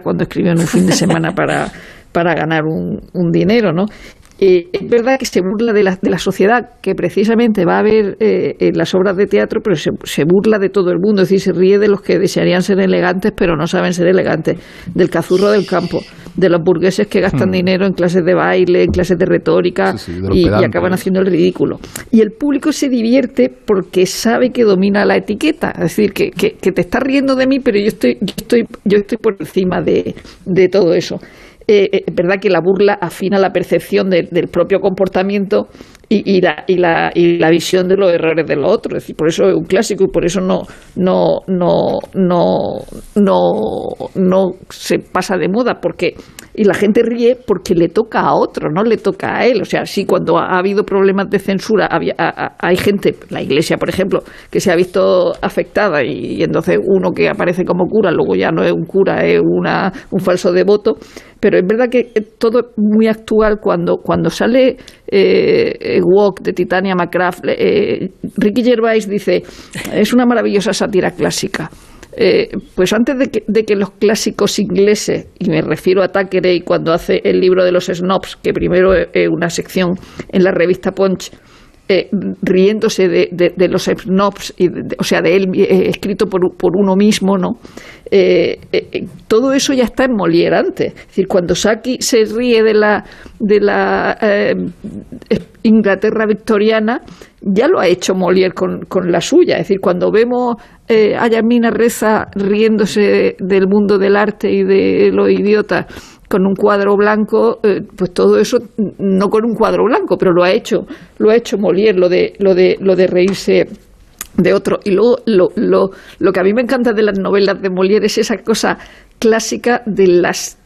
cuando escribió en un fin de semana para, <laughs> para ganar un, un dinero, ¿no? Eh, es verdad que se burla de la, de la sociedad que precisamente va a ver eh, en las obras de teatro, pero se, se, burla de todo el mundo, es decir, se ríe de los que desearían ser elegantes pero no saben ser elegantes, del cazurro del campo, de los burgueses que gastan hmm. dinero en clases de baile, en clases de retórica y, acaban haciendo el ridículo. Y el público se divierte porque sabe que domina la etiqueta, es decir, que, que, que te está riendo de mí, pero yo estoy, yo estoy, yo estoy por encima de, de todo eso. Eh, eh, es verdad que la burla afina la percepción del propio comportamiento y, la, y, la, y la visión de los errores de los otros. Es decir, por eso es un clásico y por eso no, no, no, no, no, no se pasa de moda, porque y la gente ríe porque le toca a otro, no le toca a él. O sea, sí, cuando ha habido problemas de censura, hay gente, la iglesia, por ejemplo, que se ha visto afectada y, entonces uno que aparece como cura, luego ya no es un cura, es una, un falso devoto pero es verdad que todo es muy actual cuando, cuando sale eh, Walk de Titania McCraft, eh, Ricky Gervais dice, es una maravillosa sátira clásica. Eh, pues antes de que, de que, los clásicos ingleses, y me refiero a Thackeray cuando hace el libro de los snobs, que primero es una sección en la revista Punch, eh, riéndose de, de, los snobs, y o sea, de él eh, escrito por, por, uno mismo, ¿no? Eh, todo eso ya está en Molière antes. Es decir, cuando Saki se ríe de la, de la Inglaterra victoriana, ya lo ha hecho Molière con, con la suya. Es decir, cuando vemos a Yamina Reza riéndose del mundo del arte y de los idiotas con un cuadro blanco, eh, pues todo eso, no con un cuadro blanco, pero lo ha hecho, lo ha hecho Molière, lo de, lo de, lo de reírse de otro. Y luego lo, lo, lo que a mí me encanta de las novelas de Molière es esa cosa clásica de las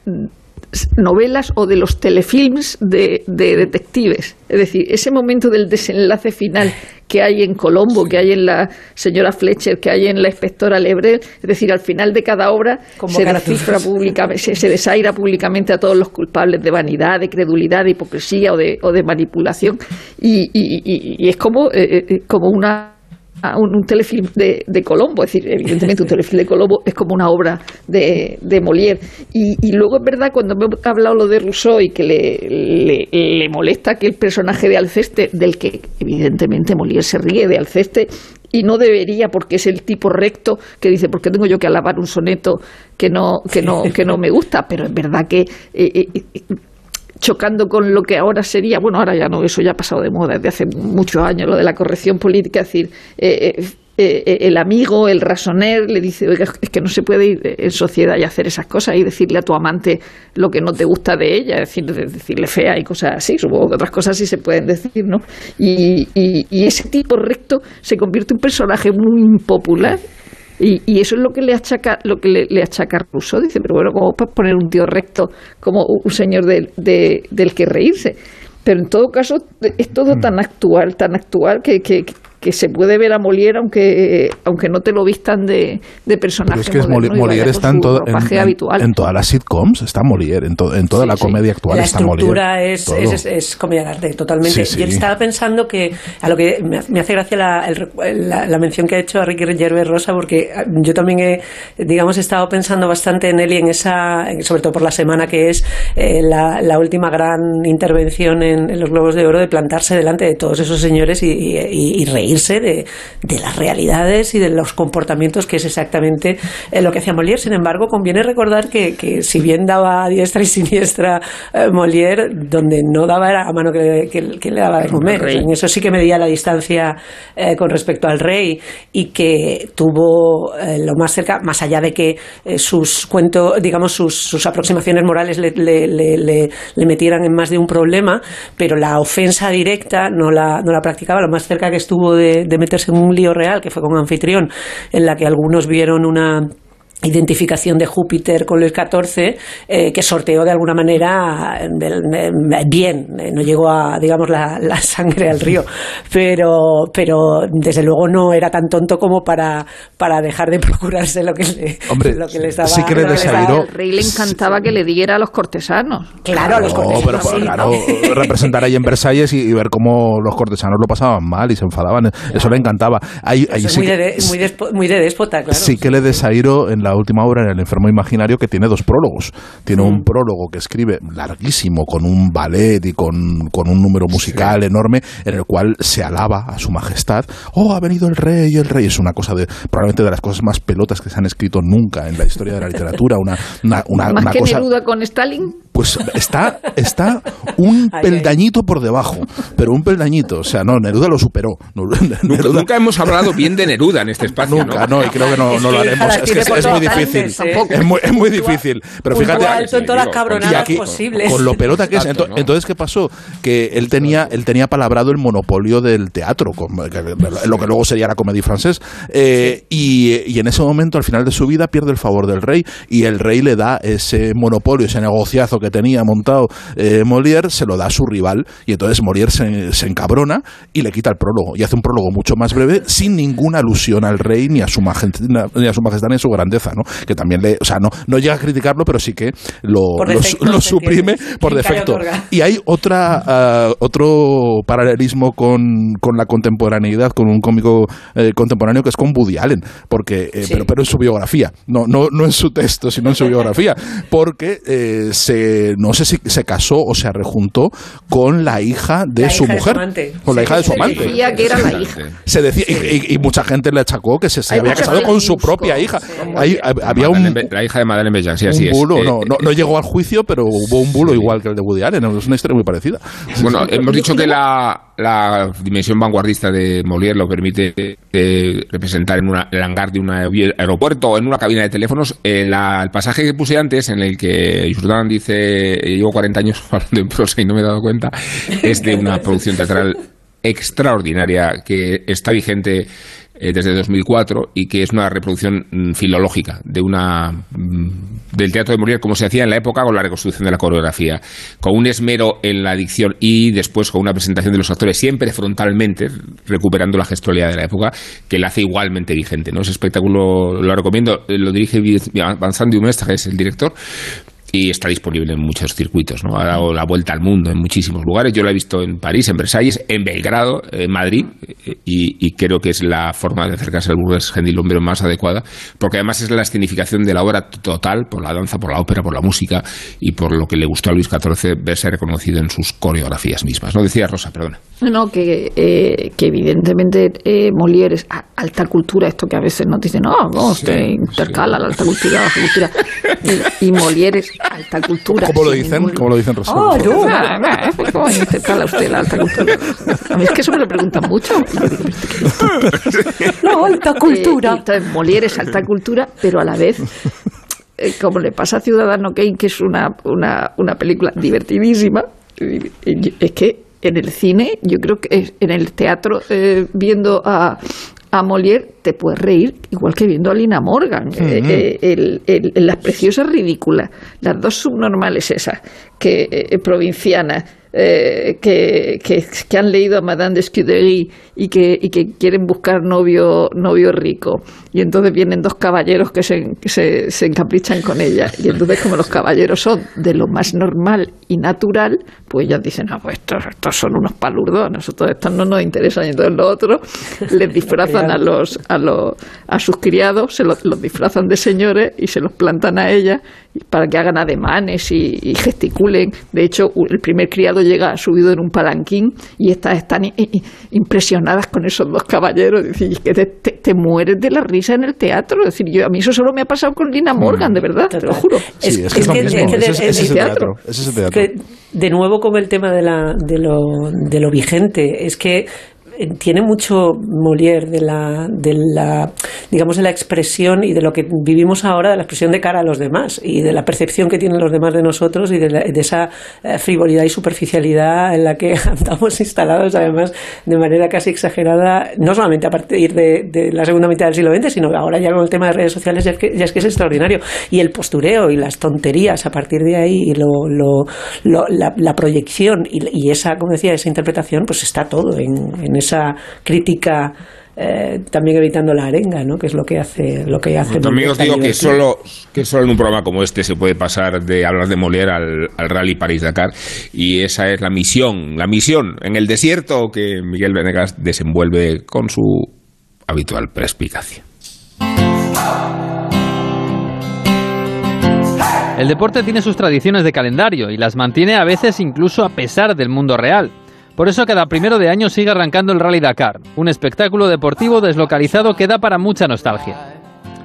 novelas o de los telefilms de, detectives. Es decir, ese momento del desenlace final que hay en Colombo, que hay en la señora Fletcher, que hay en la inspectora Lebrel, es decir, al final de cada obra se descifra públicamente, se, desaira públicamente a todos los culpables de vanidad, de credulidad, de hipocresía o de, o de manipulación. Y, y, es como, eh, eh, como una un, telefilm de, de, Colombo, es decir, evidentemente un <laughs> telefilm de Colombo es como una obra de, de Molière. Y, luego es verdad, cuando hemos hablado lo de Rousseau y que le, le, molesta que el personaje de Alceste, del que evidentemente Molière se ríe de Alceste, y no debería porque es el tipo recto que dice porque tengo yo que alabar un soneto que no que no que no me gusta pero es verdad que eh, eh, chocando con lo que ahora sería, bueno, ahora ya no, eso ya ha pasado de moda desde hace muchos años, lo de la corrección política, es decir, eh, eh, eh, el amigo, el rasoner, le dice, es que no se puede ir en sociedad y hacer esas cosas y decirle a tu amante lo que no te gusta de ella, es decir, decirle fea y cosas así, supongo que otras cosas sí se pueden decir, ¿no? Y, y ese tipo recto se convierte en un personaje muy impopular y, eso es lo que le achaca, lo que le, achaca Rousseau. Dice, pero bueno, ¿cómo puedes poner un tío recto como un señor de, del que reírse? Pero en todo caso, es todo mm. tan actual, tan actual que, que, que se puede ver a Molière aunque aunque no te lo vistan de, de personaje Pero es que Molière está en, en, todas las sitcoms, está Molière, en, en toda la comedia actual la está Molière. La estructura es, es, comedia de arte, totalmente. y él estaba pensando que, a lo que me, hace gracia la, la, mención que ha hecho a Ricky Gervais Rosa, porque yo también he, digamos, he estado pensando bastante en él y en esa, sobre todo por la semana que es eh, la, la, última gran intervención en, los Globos de Oro, de plantarse delante de todos esos señores y, y reír de, de, las realidades y de los comportamientos, que es exactamente eh, lo que hacía Molière. Sin embargo, conviene recordar que, que si bien daba a diestra y siniestra eh, Molière, donde no daba era a mano que, que, le daba de comer. en eso sí que medía la distancia eh, con respecto al rey y que tuvo lo más cerca, más allá de que sus cuentos, digamos, sus, sus aproximaciones morales le, le, le, le, metieran en más de un problema, pero la ofensa directa no la, no la practicaba. Lo más cerca que estuvo de de, meterse en un lío real, que fue con anfitrión, en la que algunos vieron una identificación de Júpiter con el 14 eh, que sorteó de alguna manera bien eh, no llegó a digamos la, sangre al río. Pero pero desde luego no era tan tonto como para para dejar de procurarse lo que le, Hombre, lo que le estaba sí que le al rey le encantaba que le diera a los cortesanos. Claro, a los cortesanos pero, claro <laughs> representar ahí en Versalles y, ver cómo los cortesanos lo pasaban mal y se enfadaban eso le encantaba. Muy, de, muy, de, déspota claro. Sí que le desairo en la última obra en El enfermo imaginario que tiene dos prólogos. Tiene un prólogo que escribe larguísimo con un ballet y con, un número musical enorme en el cual se alaba a su majestad. Oh, ha venido el rey, el rey. Es una cosa de, probablemente de las cosas más pelotas que se han escrito nunca en la historia de la literatura. Una, una, <laughs> ¿Más que cosa... Neruda con Stalin? Pues está, está un peldañito por debajo, pero un peldañito. O sea, no, Neruda lo superó. <laughs> Nunca, hemos hablado bien de Neruda en este espacio. Nunca, no, y creo que no, lo haremos. Es que es, muy difícil. Es, muy, es muy difícil. Pero fíjate. Con lo pelota que es. Entonces, ¿qué pasó? Que él tenía, él tenía palabrado el monopolio del teatro, lo que luego sería la comedia francés. Eh, y, y en ese momento, al final de su vida, pierde el favor del rey y el rey le da ese monopolio, ese negociazo que tenía montado eh, Molière, se lo da a su rival y entonces Molière se, encabrona y le quita el prólogo y hace un prólogo mucho más breve sin ninguna alusión al rey ni a su majestad ni a su, majestad, ni a su grandeza, ¿no? Que también le, o sea, no, no llega a criticarlo, pero sí que lo, lo, suprime por defecto. Y hay otra ah, otro paralelismo con, con, la contemporaneidad, con un cómico eh, contemporáneo que es con Woody Allen, porque eh, pero, pero en su biografía, no, no, no en su texto, sino en su biografía, porque se no sé si se casó o se rejuntó con la hija de su mujer, con la hija de su amante. Se decía que era la hija. Se decía, y, mucha gente le achacó que se, había casado con su propia hija. había un, la hija de Madeleine Bellan, sí, así es. Bulo, eh, no, no, llegó al juicio, pero hubo un bulo igual que el de Woody Allen. Es una historia muy parecida. Bueno, hemos dicho que la, la dimensión vanguardista de Molière lo permite eh, representar en, una, el hangar de un aeropuerto o en una cabina de teléfonos. el pasaje que puse antes, en el que Jordan dice: Llevo 40 años <laughs> hablando en prosa y no me he dado cuenta, es de una producción teatral <laughs> extraordinaria que está vigente eh, desde 2004 y que es una reproducción mm, filológica de una mm, del teatro de Molière como se hacía en la época con la reconstrucción de la coreografía, con un esmero en la dicción y después con una presentación de los actores siempre frontalmente recuperando la gestualidad de la época que la hace igualmente vigente. ¿no? Ese espectáculo lo recomiendo, lo dirige Vincent Dumestre, que es el director, y está disponible en muchos circuitos, ¿no? Ha dado la vuelta al mundo en muchísimos lugares. Yo lo he visto en París, en Versalles, en Belgrado, en Madrid, y, creo que es la forma de acercarse al burgués gentilhombre más adecuada, porque además es la escenificación de la obra total, por la danza, por la ópera, por la música, y por lo que le gustó a Luis XIV verse reconocido en sus coreografías mismas. ¿No? Decía Rosa, perdona. No, que, eh, que evidentemente eh, Molière es alta cultura, esto que a veces nos dicen, no, no, usted intercala la alta cultura, la alta cultura. <laughs> Y, y Molière es alta cultura. ¿Cómo lo dicen? ¿Cómo lo dicen, Rosa? Oh, no. ¿Cómo intercala usted la alta cultura? A mí es que eso me lo preguntan mucho. La alta cultura. Eh, entonces, Molière es alta cultura, pero a la vez eh, como le pasa a Ciudadano Kane, que es una, una, una película divertidísima, es que en el cine, yo creo que en el teatro, eh, viendo a, a Molière, te puedes reír igual que viendo a Lina Morgan. Eh, eh, las preciosas ridículas, las dos subnormales esas, que provincianas, eh, que, que, han leído a Madame de Scudéry y que, y que quieren buscar novio, novio rico. Y entonces vienen dos caballeros que, se, se, se encaprichan con ella. Y entonces, como los caballeros son de lo más normal y natural, pues ellas dicen, ah, pues estos, estos son unos palurdos, a nosotros estos no nos interesan. Y entonces los otros <laughs> les disfrazan a los, a los, a sus criados, se los, los disfrazan de señores y se los plantan a ella para que hagan ademanes y, gesticulen. De hecho, el primer criado llega subido en un palanquín y estas están impresionadas con esos dos caballeros. Es que te, mueres de la risa en el teatro. Es decir, yo, a mí eso solo me ha pasado con Lina Morgan, de verdad, te lo juro. es, que es, teatro. de nuevo con el tema de, la, de, lo, de lo vigente, es que tiene mucho Molière de la, de la, digamos, de la expresión y de lo que vivimos ahora, de la expresión de cara a los demás y de la percepción que tienen los demás de nosotros y de, esa eh, frivolidad y superficialidad en la que <laughs> estamos instalados, además, de manera casi exagerada, no solamente a partir de, la segunda mitad del siglo XX, sino ahora ya con el tema de redes sociales ya es que, ya es, que es extraordinario. Y el postureo y las tonterías a partir de ahí y lo, lo, la, proyección y, esa, como decía, esa interpretación, pues está todo en, en esa crítica eh, también evitando la arenga, ¿no? que es lo que hace lo que hace. También os digo que solo, que solo en un programa como este se puede pasar de hablar de Molière al, al Rally París-Dakar y esa es la misión, la misión en el desierto que Miguel Venegas desenvuelve con su habitual perspicacia. El deporte tiene sus tradiciones de calendario y las mantiene a veces incluso a pesar del mundo real. Por eso cada primero de año sigue arrancando el Rally Dakar, un espectáculo deportivo deslocalizado que da para mucha nostalgia.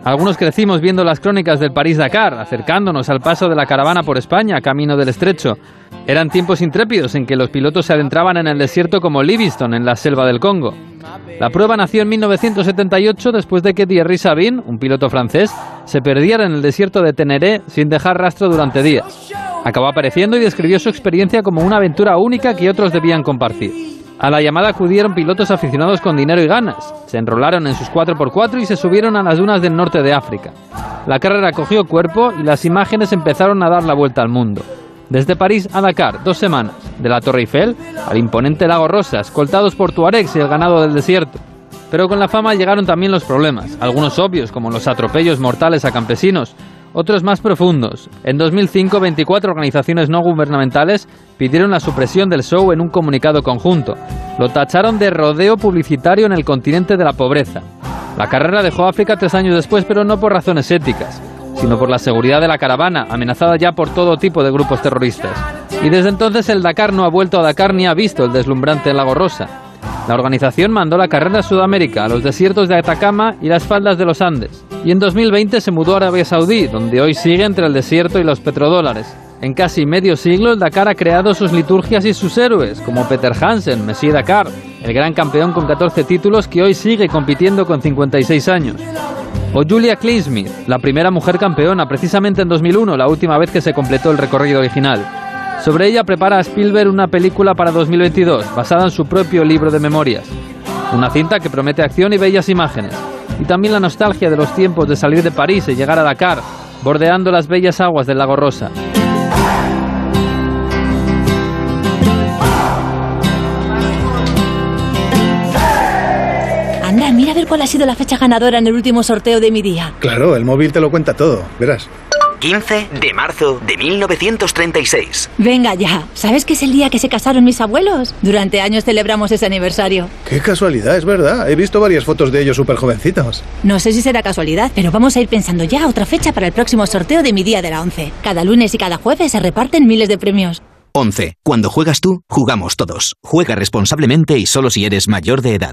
Algunos crecimos viendo las crónicas del París-Dakar, acercándonos al paso de la caravana por España, camino del estrecho. Eran tiempos intrépidos en que los pilotos se adentraban en el desierto como Livingstone en la selva del Congo. La prueba nació en 1978 después de que Thierry Sabine, un piloto francés, se perdiera en el desierto de Teneré sin dejar rastro durante días. Acabó apareciendo y describió su experiencia como una aventura única que otros debían compartir. A la llamada acudieron pilotos aficionados con dinero y ganas. Se enrolaron en sus 4x4 y se subieron a las dunas del norte de África. La carrera cogió cuerpo y las imágenes empezaron a dar la vuelta al mundo. Desde París a Dakar, dos semanas. De la Torre Eiffel al imponente Lago Rosa, escoltados por Tuaregs y el ganado del desierto. Pero con la fama llegaron también los problemas, algunos obvios como los atropellos mortales a campesinos, otros más profundos. En 2005, 24 organizaciones no gubernamentales pidieron la supresión del show en un comunicado conjunto. Lo tacharon de rodeo publicitario en el continente de la pobreza. La carrera dejó África tres años después, pero no por razones éticas, sino por la seguridad de la caravana, amenazada ya por todo tipo de grupos terroristas. Y desde entonces el Dakar no ha vuelto a Dakar ni ha visto el deslumbrante Lago Rosa. La organización mandó la carrera a Sudamérica, a los desiertos de Atacama y las faldas de los Andes. Y en 2020 se mudó a Arabia Saudí, donde hoy sigue entre el desierto y los petrodólares. En casi medio siglo, Dakar ha creado sus liturgias y sus héroes, como Peter Hansen, Messi Dakar, el gran campeón con 14 títulos que hoy sigue compitiendo con 56 años. O Julia Kleinsmith, la primera mujer campeona, precisamente en 2001, la última vez que se completó el recorrido original. Sobre ella prepara Spielberg una película para 2022, basada en su propio libro de memorias. Una cinta que promete acción y bellas imágenes. Y también la nostalgia de los tiempos de salir de París y llegar a Dakar, bordeando las bellas aguas del lago Rosa. Anda, mira a ver cuál ha sido la fecha ganadora en el último sorteo de mi día. Claro, el móvil te lo cuenta todo, verás. 15 de marzo de 1936. Venga ya, ¿sabes que es el día que se casaron mis abuelos? Durante años celebramos ese aniversario. Qué casualidad, es verdad. He visto varias fotos de ellos súper jovencitos. No sé si será casualidad, pero vamos a ir pensando ya otra fecha para el próximo sorteo de mi día de la 11. Cada lunes y cada jueves se reparten miles de premios. 11. Cuando juegas tú, jugamos todos. Juega responsablemente y solo si eres mayor de edad.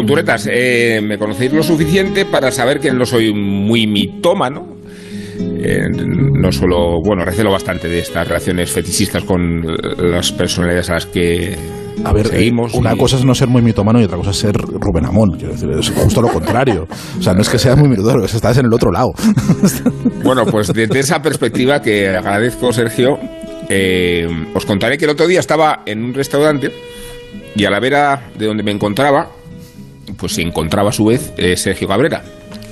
Culturetas, eh, me conocéis lo suficiente para saber que no soy muy mitómano. eh, no solo, bueno, recelo bastante de estas relaciones fetichistas con las personalidades a las que a ver, seguimos. Una cosa es no ser muy mitómano y otra cosa es ser Rubén Amón. Quiero decir, es justo lo contrario. O sea, no es que seas muy mitómano, es que estás en el otro lado. <laughs> Bueno, pues desde esa perspectiva que agradezco, Sergio, eh, os contaré que el otro día estaba en un restaurante y a la vera de donde me encontraba, pues se encontraba a su vez eh, Sergio Cabrera.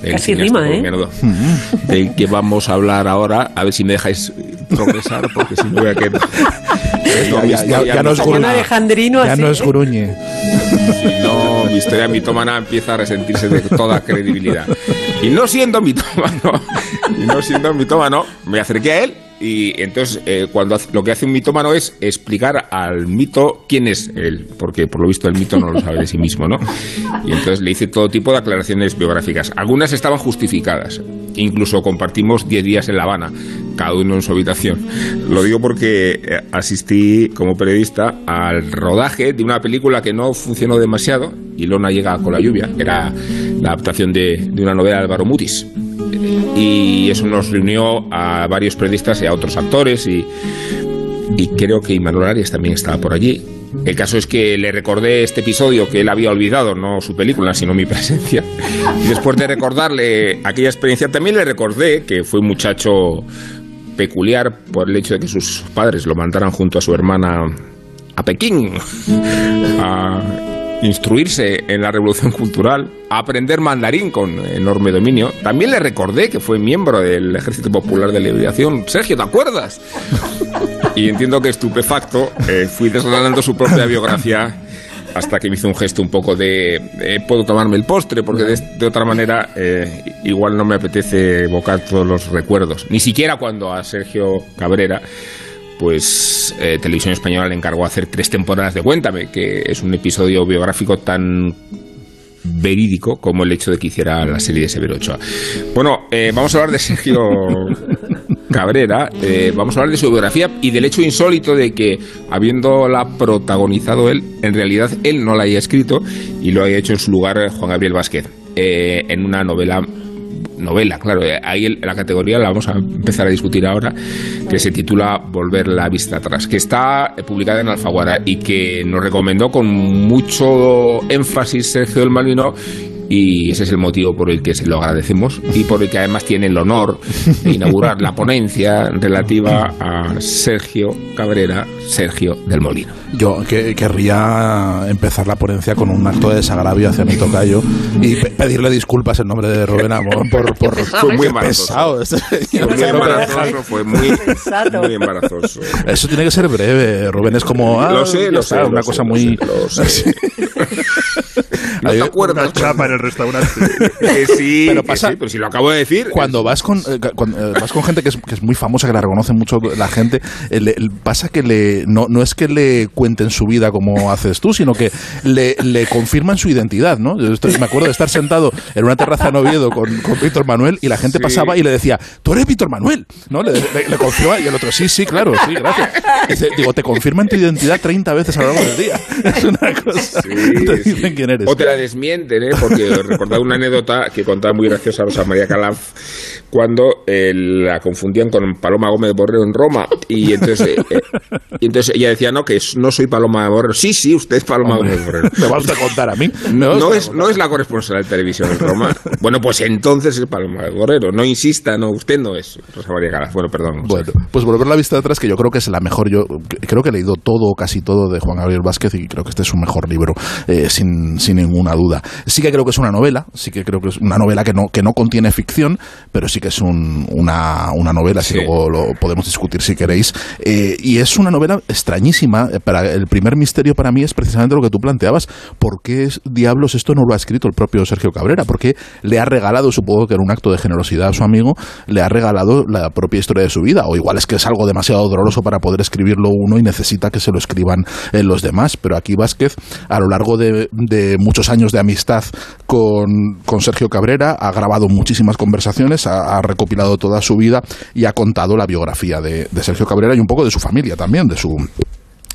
Casi rima, ¿eh? De que vamos a hablar ahora, a ver si me dejáis progresar, porque si no voy a que... <laughs> ya, ya, ya, no es gruñe. Ya no es gruñe. No, mi historia mitómana empieza a resentirse de toda credibilidad. Y no siendo mitómano, <laughs> y no siendo mitómano, me acerqué a él y entonces, eh, cuando lo que hace un mitómano es explicar al mito quién es él, porque por lo visto el mito no lo sabe de sí mismo, ¿no? Y entonces le hice todo tipo de aclaraciones biográficas. Algunas estaban justificadas. Incluso compartimos 10 días en La Habana, cada uno en su habitación. Lo digo porque eh, asistí como periodista al rodaje de una película que no funcionó demasiado, y Lona llega con la lluvia. Era la adaptación de, de una novela de Álvaro Mutis y eso nos reunió a varios periodistas y a otros actores y, y creo que Imanol Arias también estaba por allí. El caso es que le recordé este episodio que él había olvidado, no su película, sino mi <laughs> presencia. Y después de recordarle aquella experiencia, también le recordé que fue un muchacho peculiar por el hecho de que sus padres lo mandaran junto a su hermana a Pekín <laughs> instruirse en la revolución cultural, aprender mandarín con enorme dominio. También le recordé que fue miembro del Ejército Popular de Liberación. Sergio, ¿te acuerdas? Y entiendo que estupefacto eh, fui desgranando su propia biografía hasta que me hizo un gesto un poco de eh, puedo tomarme el postre porque de, de otra manera eh, igual no me apetece evocar todos los recuerdos ni siquiera cuando a Sergio Cabrera pues eh, Televisión Española le encargó hacer tres temporadas de Cuéntame, que es un episodio biográfico tan verídico como el hecho de que hiciera la serie de Severo Ochoa. Bueno, eh, vamos a hablar de Sergio <laughs> Cabrera, eh, vamos a hablar de su biografía y del hecho insólito de que, habiéndola protagonizado él, en realidad él no la haya escrito y lo haya hecho en su lugar Juan Gabriel Vázquez, en una novela novela, claro, ahí la categoría la vamos a empezar a discutir ahora, que se titula Volver la vista atrás, que está publicada en Alfaguara y que nos recomendó con mucho énfasis Sergio del Malvino y ese es el motivo por el que se lo agradecemos y por el que además tiene el honor de inaugurar la ponencia relativa a Sergio Cabrera, Sergio del Molino. Yo que, querría empezar la ponencia con un acto de desagravio hacia mi tocayo y pe pedirle disculpas en nombre de Rubén Amor por, <laughs> por fue muy embarazoso. Fue muy embarazoso, fue muy, muy, embarazoso. Eso tiene que ser breve, Rubén es como ah, lo sé, lo sé, una lo cosa sé, muy lo sé, lo sé. <laughs> <laughs> ¿No te acuerdas? Una chapa en el restaurante. <laughs> Que sí, Pero que pasa- sí, pero si lo acabo de decir. Cuando vas con, eh, cuando, eh, vas con gente que es, que es muy famosa, que la reconoce mucho la gente, eh, le- pasa que le, no, no es que le cuenten su vida como haces tú, sino que le, le confirman su identidad, ¿no? Yo estoy- me acuerdo de estar sentado en una terraza en Oviedo con, con Víctor Manuel y la gente Sí. pasaba y le decía, tú eres Víctor Manuel, ¿no? Le, le- le confirma y el otro, sí, sí, claro, sí, gracias. Dice, digo, te confirman tu identidad 30 veces a lo largo del día. <laughs> Es una cosa. Sí, te dicen quién eres. O te la desmienten, ¿eh? porque recordaba una anécdota que contaba muy graciosa Rosa María Calaf cuando eh, la confundían con Paloma Gómez Borrero en Roma y entonces, eh, eh, y entonces ella decía, no, que no soy Paloma Borrero. Sí, sí, usted es Paloma Gómez Borrero. ¿Me vas a contar a mí? No, ¿Me vas a es, no es la corresponsal de televisión en Roma. Bueno, pues entonces es Paloma Borrero. No insista, no, usted no es Rosa María Calaf. Bueno, perdón. Bueno, pues volver la vista atrás, que yo creo que es la mejor. Yo creo que he leído todo, casi todo, de Juan Gabriel Vázquez y creo que este es su mejor libro, eh, sin, sin ninguna duda. Sí que creo que es una novela, sí que creo que es una novela que no, que no contiene ficción, pero sí que es un- una, una novela, si Sí. luego lo podemos discutir si queréis. Eh, y es una novela extrañísima. Eh, Para, el primer misterio para mí es precisamente lo que tú planteabas. ¿Por qué es- diablos esto no lo ha escrito el propio Sergio Cabrera? ¿Por qué le ha regalado, supongo que era un acto de generosidad a su amigo, le ha regalado la propia historia de su vida? O igual es que es algo demasiado doloroso para poder escribirlo uno y necesita que se lo escriban eh, los demás. Pero aquí Vázquez, a lo largo de, de muchos años de amistad con, con Sergio Cabrera, ha grabado muchísimas conversaciones, ha, recopilado toda su vida y ha contado la biografía de Sergio Cabrera y un poco de su familia también, de su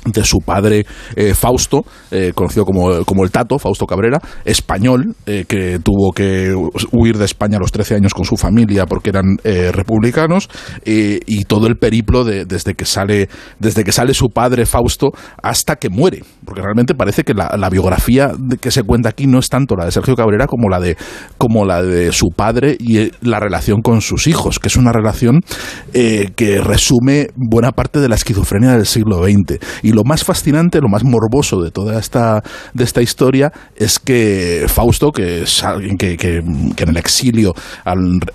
de su padre eh, Fausto, eh, conocido como, como, el Tato, Fausto Cabrera, español, eh, que tuvo que huir de España a los 13 años con su familia porque eran republicanos, y todo el periplo de, desde, que sale, desde que sale su padre Fausto hasta que muere, porque realmente parece que la, la biografía que se cuenta aquí no es tanto la de Sergio Cabrera como la de, como la de su padre y la relación con sus hijos, que es una relación que resume buena parte de la esquizofrenia del siglo XX. Y lo más fascinante, lo más morboso de toda esta, de esta historia es que Fausto, que es alguien que, que, en el exilio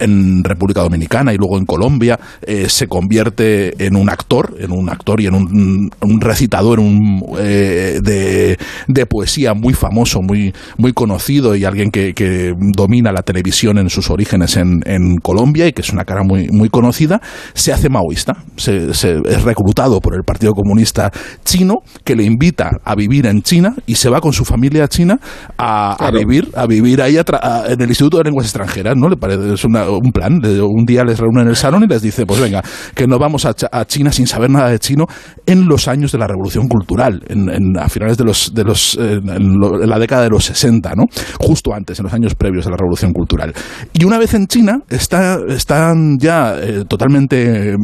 en República Dominicana y luego en Colombia, eh, se convierte en un actor, en un actor y en un, un recitador un, eh, de, de, poesía muy famoso, muy, muy conocido y alguien que, que domina la televisión en sus orígenes en, en, Colombia y que es una cara muy, muy conocida, se hace maoísta, se, se es reclutado por el Partido Comunista chino que le invita a vivir en China y se va con su familia a China a, vivir a vivir ahí en el Instituto de Lenguas Extranjeras, ¿no? Le parece es un plan. Un día les reúne en el salón y les dice, pues venga, que nos vamos a, China sin saber nada de chino en los años de la Revolución Cultural, en, a finales de los de los en, la década de los 60, ¿no? Justo antes, en los años previos a la Revolución Cultural. Y una vez en China está, están ya eh, totalmente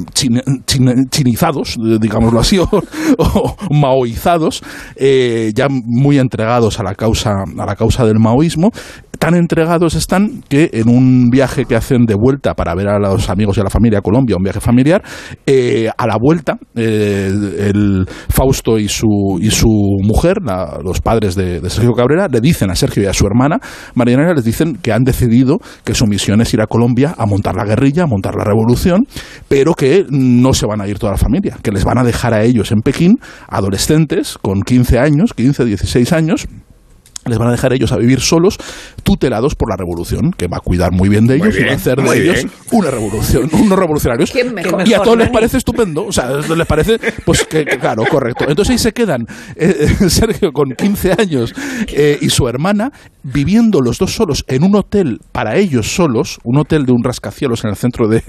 chinizados, digámoslo así, <laughs> o, <laughs> maoizados, eh, ya muy entregados a la causa, a la causa del maoísmo, tan entregados están que en un viaje que hacen de vuelta para ver a los amigos y a la familia a Colombia, un viaje familiar, eh, a la vuelta, eh, el Fausto y su, y su mujer, los padres de, Sergio Cabrera, le dicen a Sergio y a su hermana, Marianela, les dicen que han decidido que su misión es ir a Colombia a montar la guerrilla, a montar la revolución, pero que no se van a ir toda la familia, que les van a dejar a ellos en Pekín, adolescentes con 15 años, 15, 16 años, les van a dejar ellos a vivir solos, tutelados por la revolución, que va a cuidar muy bien de ellos y va a hacer de ellos una revolución, <laughs> unos revolucionarios. y a todos les parece estupendo, o sea, les parece, pues que, claro, correcto. Entonces ahí se quedan eh, <laughs> Sergio con 15 años eh, y su hermana viviendo los dos solos en un hotel para ellos solos, un hotel de un rascacielos en el centro de,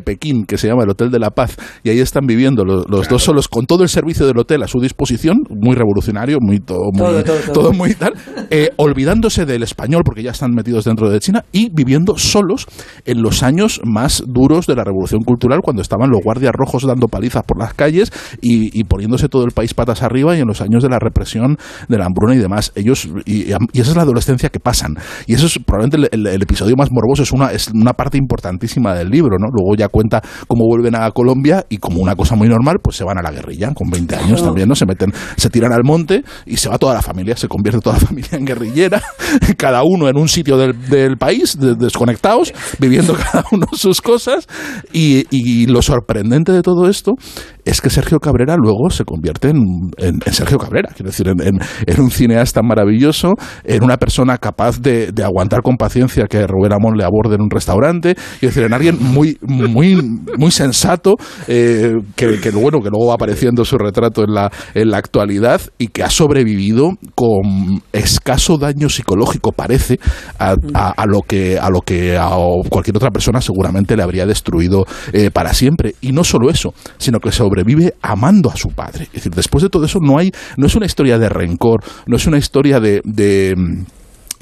Pekín que se llama el Hotel de la Paz, y ahí están viviendo los, dos solos con todo el servicio del hotel a su disposición, muy revolucionario, muy todo, muy, todo muy tal. Eh, olvidándose del español porque ya están metidos dentro de China y viviendo solos en los años más duros de la revolución cultural cuando estaban los guardias rojos dando palizas por las calles y, poniéndose todo el país patas arriba y en los años de la represión, de la hambruna y demás. Ellos, y, esa es la adolescencia que pasan. Y eso es probablemente el, episodio más morboso, es una, es una parte importantísima del libro, ¿no? Luego ya cuenta cómo vuelven a Colombia y como una cosa muy normal, pues se van a la guerrilla con 20 años también, ¿no? Se meten, se tiran al monte y se va toda la familia, se convierte toda la familia <laughs> guerrillera, cada uno en un sitio del, país, desconectados, viviendo <laughs> cada uno sus cosas. Y, y, lo sorprendente de todo esto es que Sergio Cabrera luego se convierte en, en, Sergio Cabrera, quiero decir, en, en, un cineasta maravilloso, en una persona capaz de, de aguantar con paciencia que Rubén Amón le aborde en un restaurante, y decir, en alguien muy, muy, muy sensato, eh, que, que, bueno, que luego va apareciendo su retrato en la, en la actualidad y que ha sobrevivido con escaso daño psicológico, parece, a, lo que a lo que a cualquier otra persona seguramente le habría destruido eh, para siempre. Y no solo eso, sino que sobrevive amando a su padre. Es decir, después de todo eso no hay, no es una historia de rencor, no es una historia de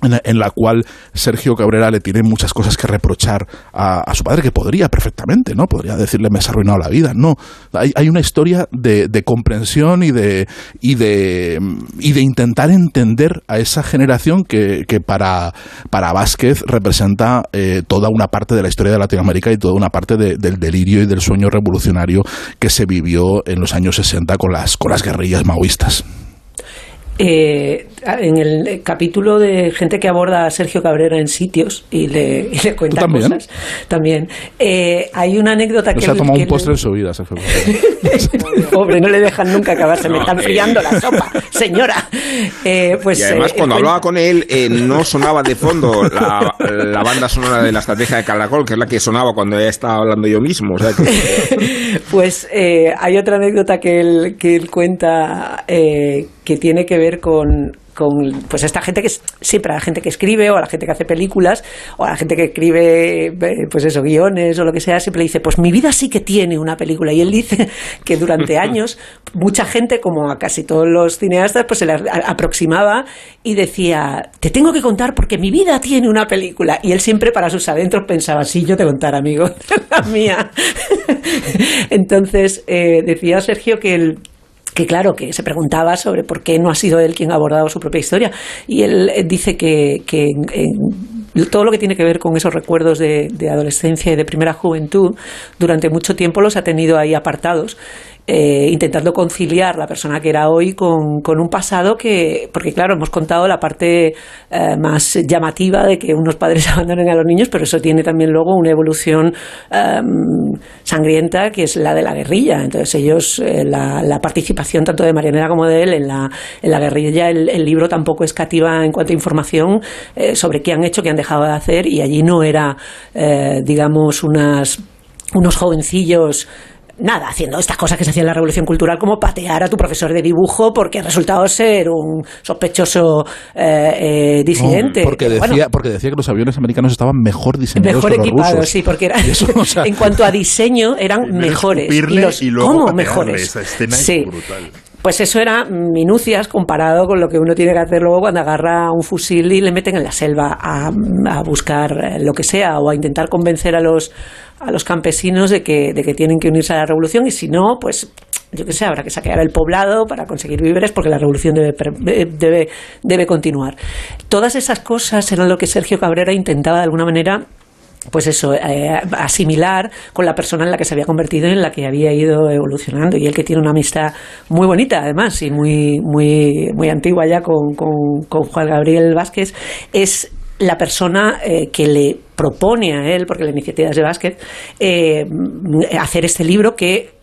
en la, cual Sergio Cabrera le tiene muchas cosas que reprochar a, su padre, que podría perfectamente, ¿no? Podría decirle, me has arruinado la vida. No, hay, hay una historia de, de, comprensión y de, y, de, y de intentar entender a esa generación que, que para, para Vázquez representa eh, toda una parte de la historia de Latinoamérica y toda una parte del delirio y del sueño revolucionario que se vivió en los años 60 con las, con las guerrillas maoístas. Eh, en el capítulo de gente que aborda a Sergio Cabrera en sitios y le, y le cuenta también? cosas, también eh, hay una anécdota que... Se ha tomado un postre en su vida, Sergio <laughs> Pobre, no le dejan nunca acabar, se me está enfriando la sopa, señora. Eh, pues, y además, cuando hablaba con él, no sonaba de fondo la, la, banda sonora de la estrategia de Caracol, que es la que sonaba cuando ya estaba hablando yo mismo. O sea <laughs> pues hay otra anécdota que él, que él cuenta que tiene que ver con, con pues esta gente que siempre la gente que escribe o la gente que hace películas o a la gente que escribe pues eso guiones o lo que sea siempre dice pues mi vida sí que tiene una película y él dice <laughs> que durante <laughs> años mucha gente como a casi todos los cineastas pues se le aproximaba y decía te tengo que contar porque mi vida tiene una película y él siempre para sus adentros pensaba sí yo te contar amigo <laughs> la mía entonces eh, decía Sergio que el que claro, que se preguntaba sobre por qué no ha sido él quien ha abordado su propia historia. Y él eh, dice que, que todo lo que tiene que ver con esos recuerdos de, de adolescencia y de primera juventud, durante mucho tiempo los ha tenido ahí apartados eh, intentando conciliar la persona que era hoy con, un pasado que, porque claro, hemos contado la parte eh, más llamativa de que unos padres <laughs> abandonen a los niños, pero eso tiene también luego una evolución em, sangrienta que es la de la guerrilla. Entonces ellos, eh, la, participación tanto de Marianela como de él en la, en la guerrilla, el, el libro tampoco escativa en cuanto a información sobre qué han hecho, qué han dejado de hacer y allí no era, digamos, unas, unos jovencillos nada, haciendo estas cosas que se hacían en la Revolución Cultural, como patear a tu profesor de dibujo porque ha resultado ser un sospechoso eh, eh, disidente. porque, decía, porque decía que los aviones americanos estaban mejor diseñados mejor equipados, sí, porque <laughs> <laughs> en cuanto a diseño eran mejores. Y, los, y ¿Cómo mejores? sí. brutal. Pues eso era minucias comparado con lo que uno tiene que hacer luego cuando agarra un fusil y le meten en la selva a, a buscar eh, lo que sea o a intentar convencer a los a los campesinos de que, de que tienen que unirse a la revolución y si no, pues yo qué sé, habrá que saquear el poblado para conseguir víveres porque la revolución debe, debe, debe continuar. Todas esas cosas eran lo que Sergio Cabrera intentaba de alguna manera pues eso, eh, asimilar con la persona en la que se había convertido y en la que había ido evolucionando. Y él que tiene una amistad muy bonita, además, y muy, muy, muy antigua ya con, con, con Juan Gabriel Vázquez, es la persona eh, que le propone a él, porque la iniciativa es de Vázquez, eh, hacer este libro que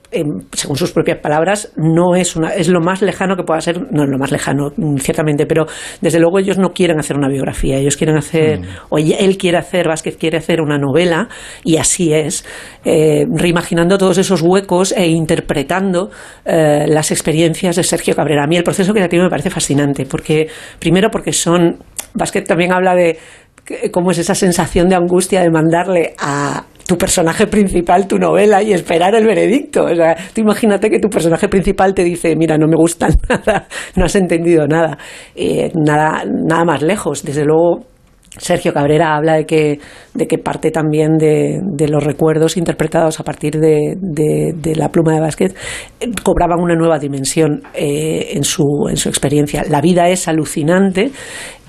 según sus propias palabras, no es una, es lo más lejano que pueda ser, no es lo más lejano, ciertamente, pero desde luego ellos no quieren hacer una biografía, ellos quieren hacer, mm. o él quiere hacer, Vázquez quiere hacer una novela, y así es, eh, reimaginando todos esos huecos e interpretando eh, las experiencias de Sergio Cabrera. A mí el proceso creativo me parece fascinante, porque, primero porque son, Vázquez también habla de cómo es esa sensación de angustia de mandarle a tu personaje principal tu novela y esperar el veredicto. O sea, tú imagínate que tu personaje principal te dice, mira, no me gusta <laughs> nada, no has entendido nada, eh, nada, nada más lejos. Desde luego, Sergio Cabrera habla de que, de que parte también de, los recuerdos interpretados a partir de, la pluma de Vázquez eh, cobraban una nueva dimensión eh, en, su, en su experiencia. La vida es alucinante,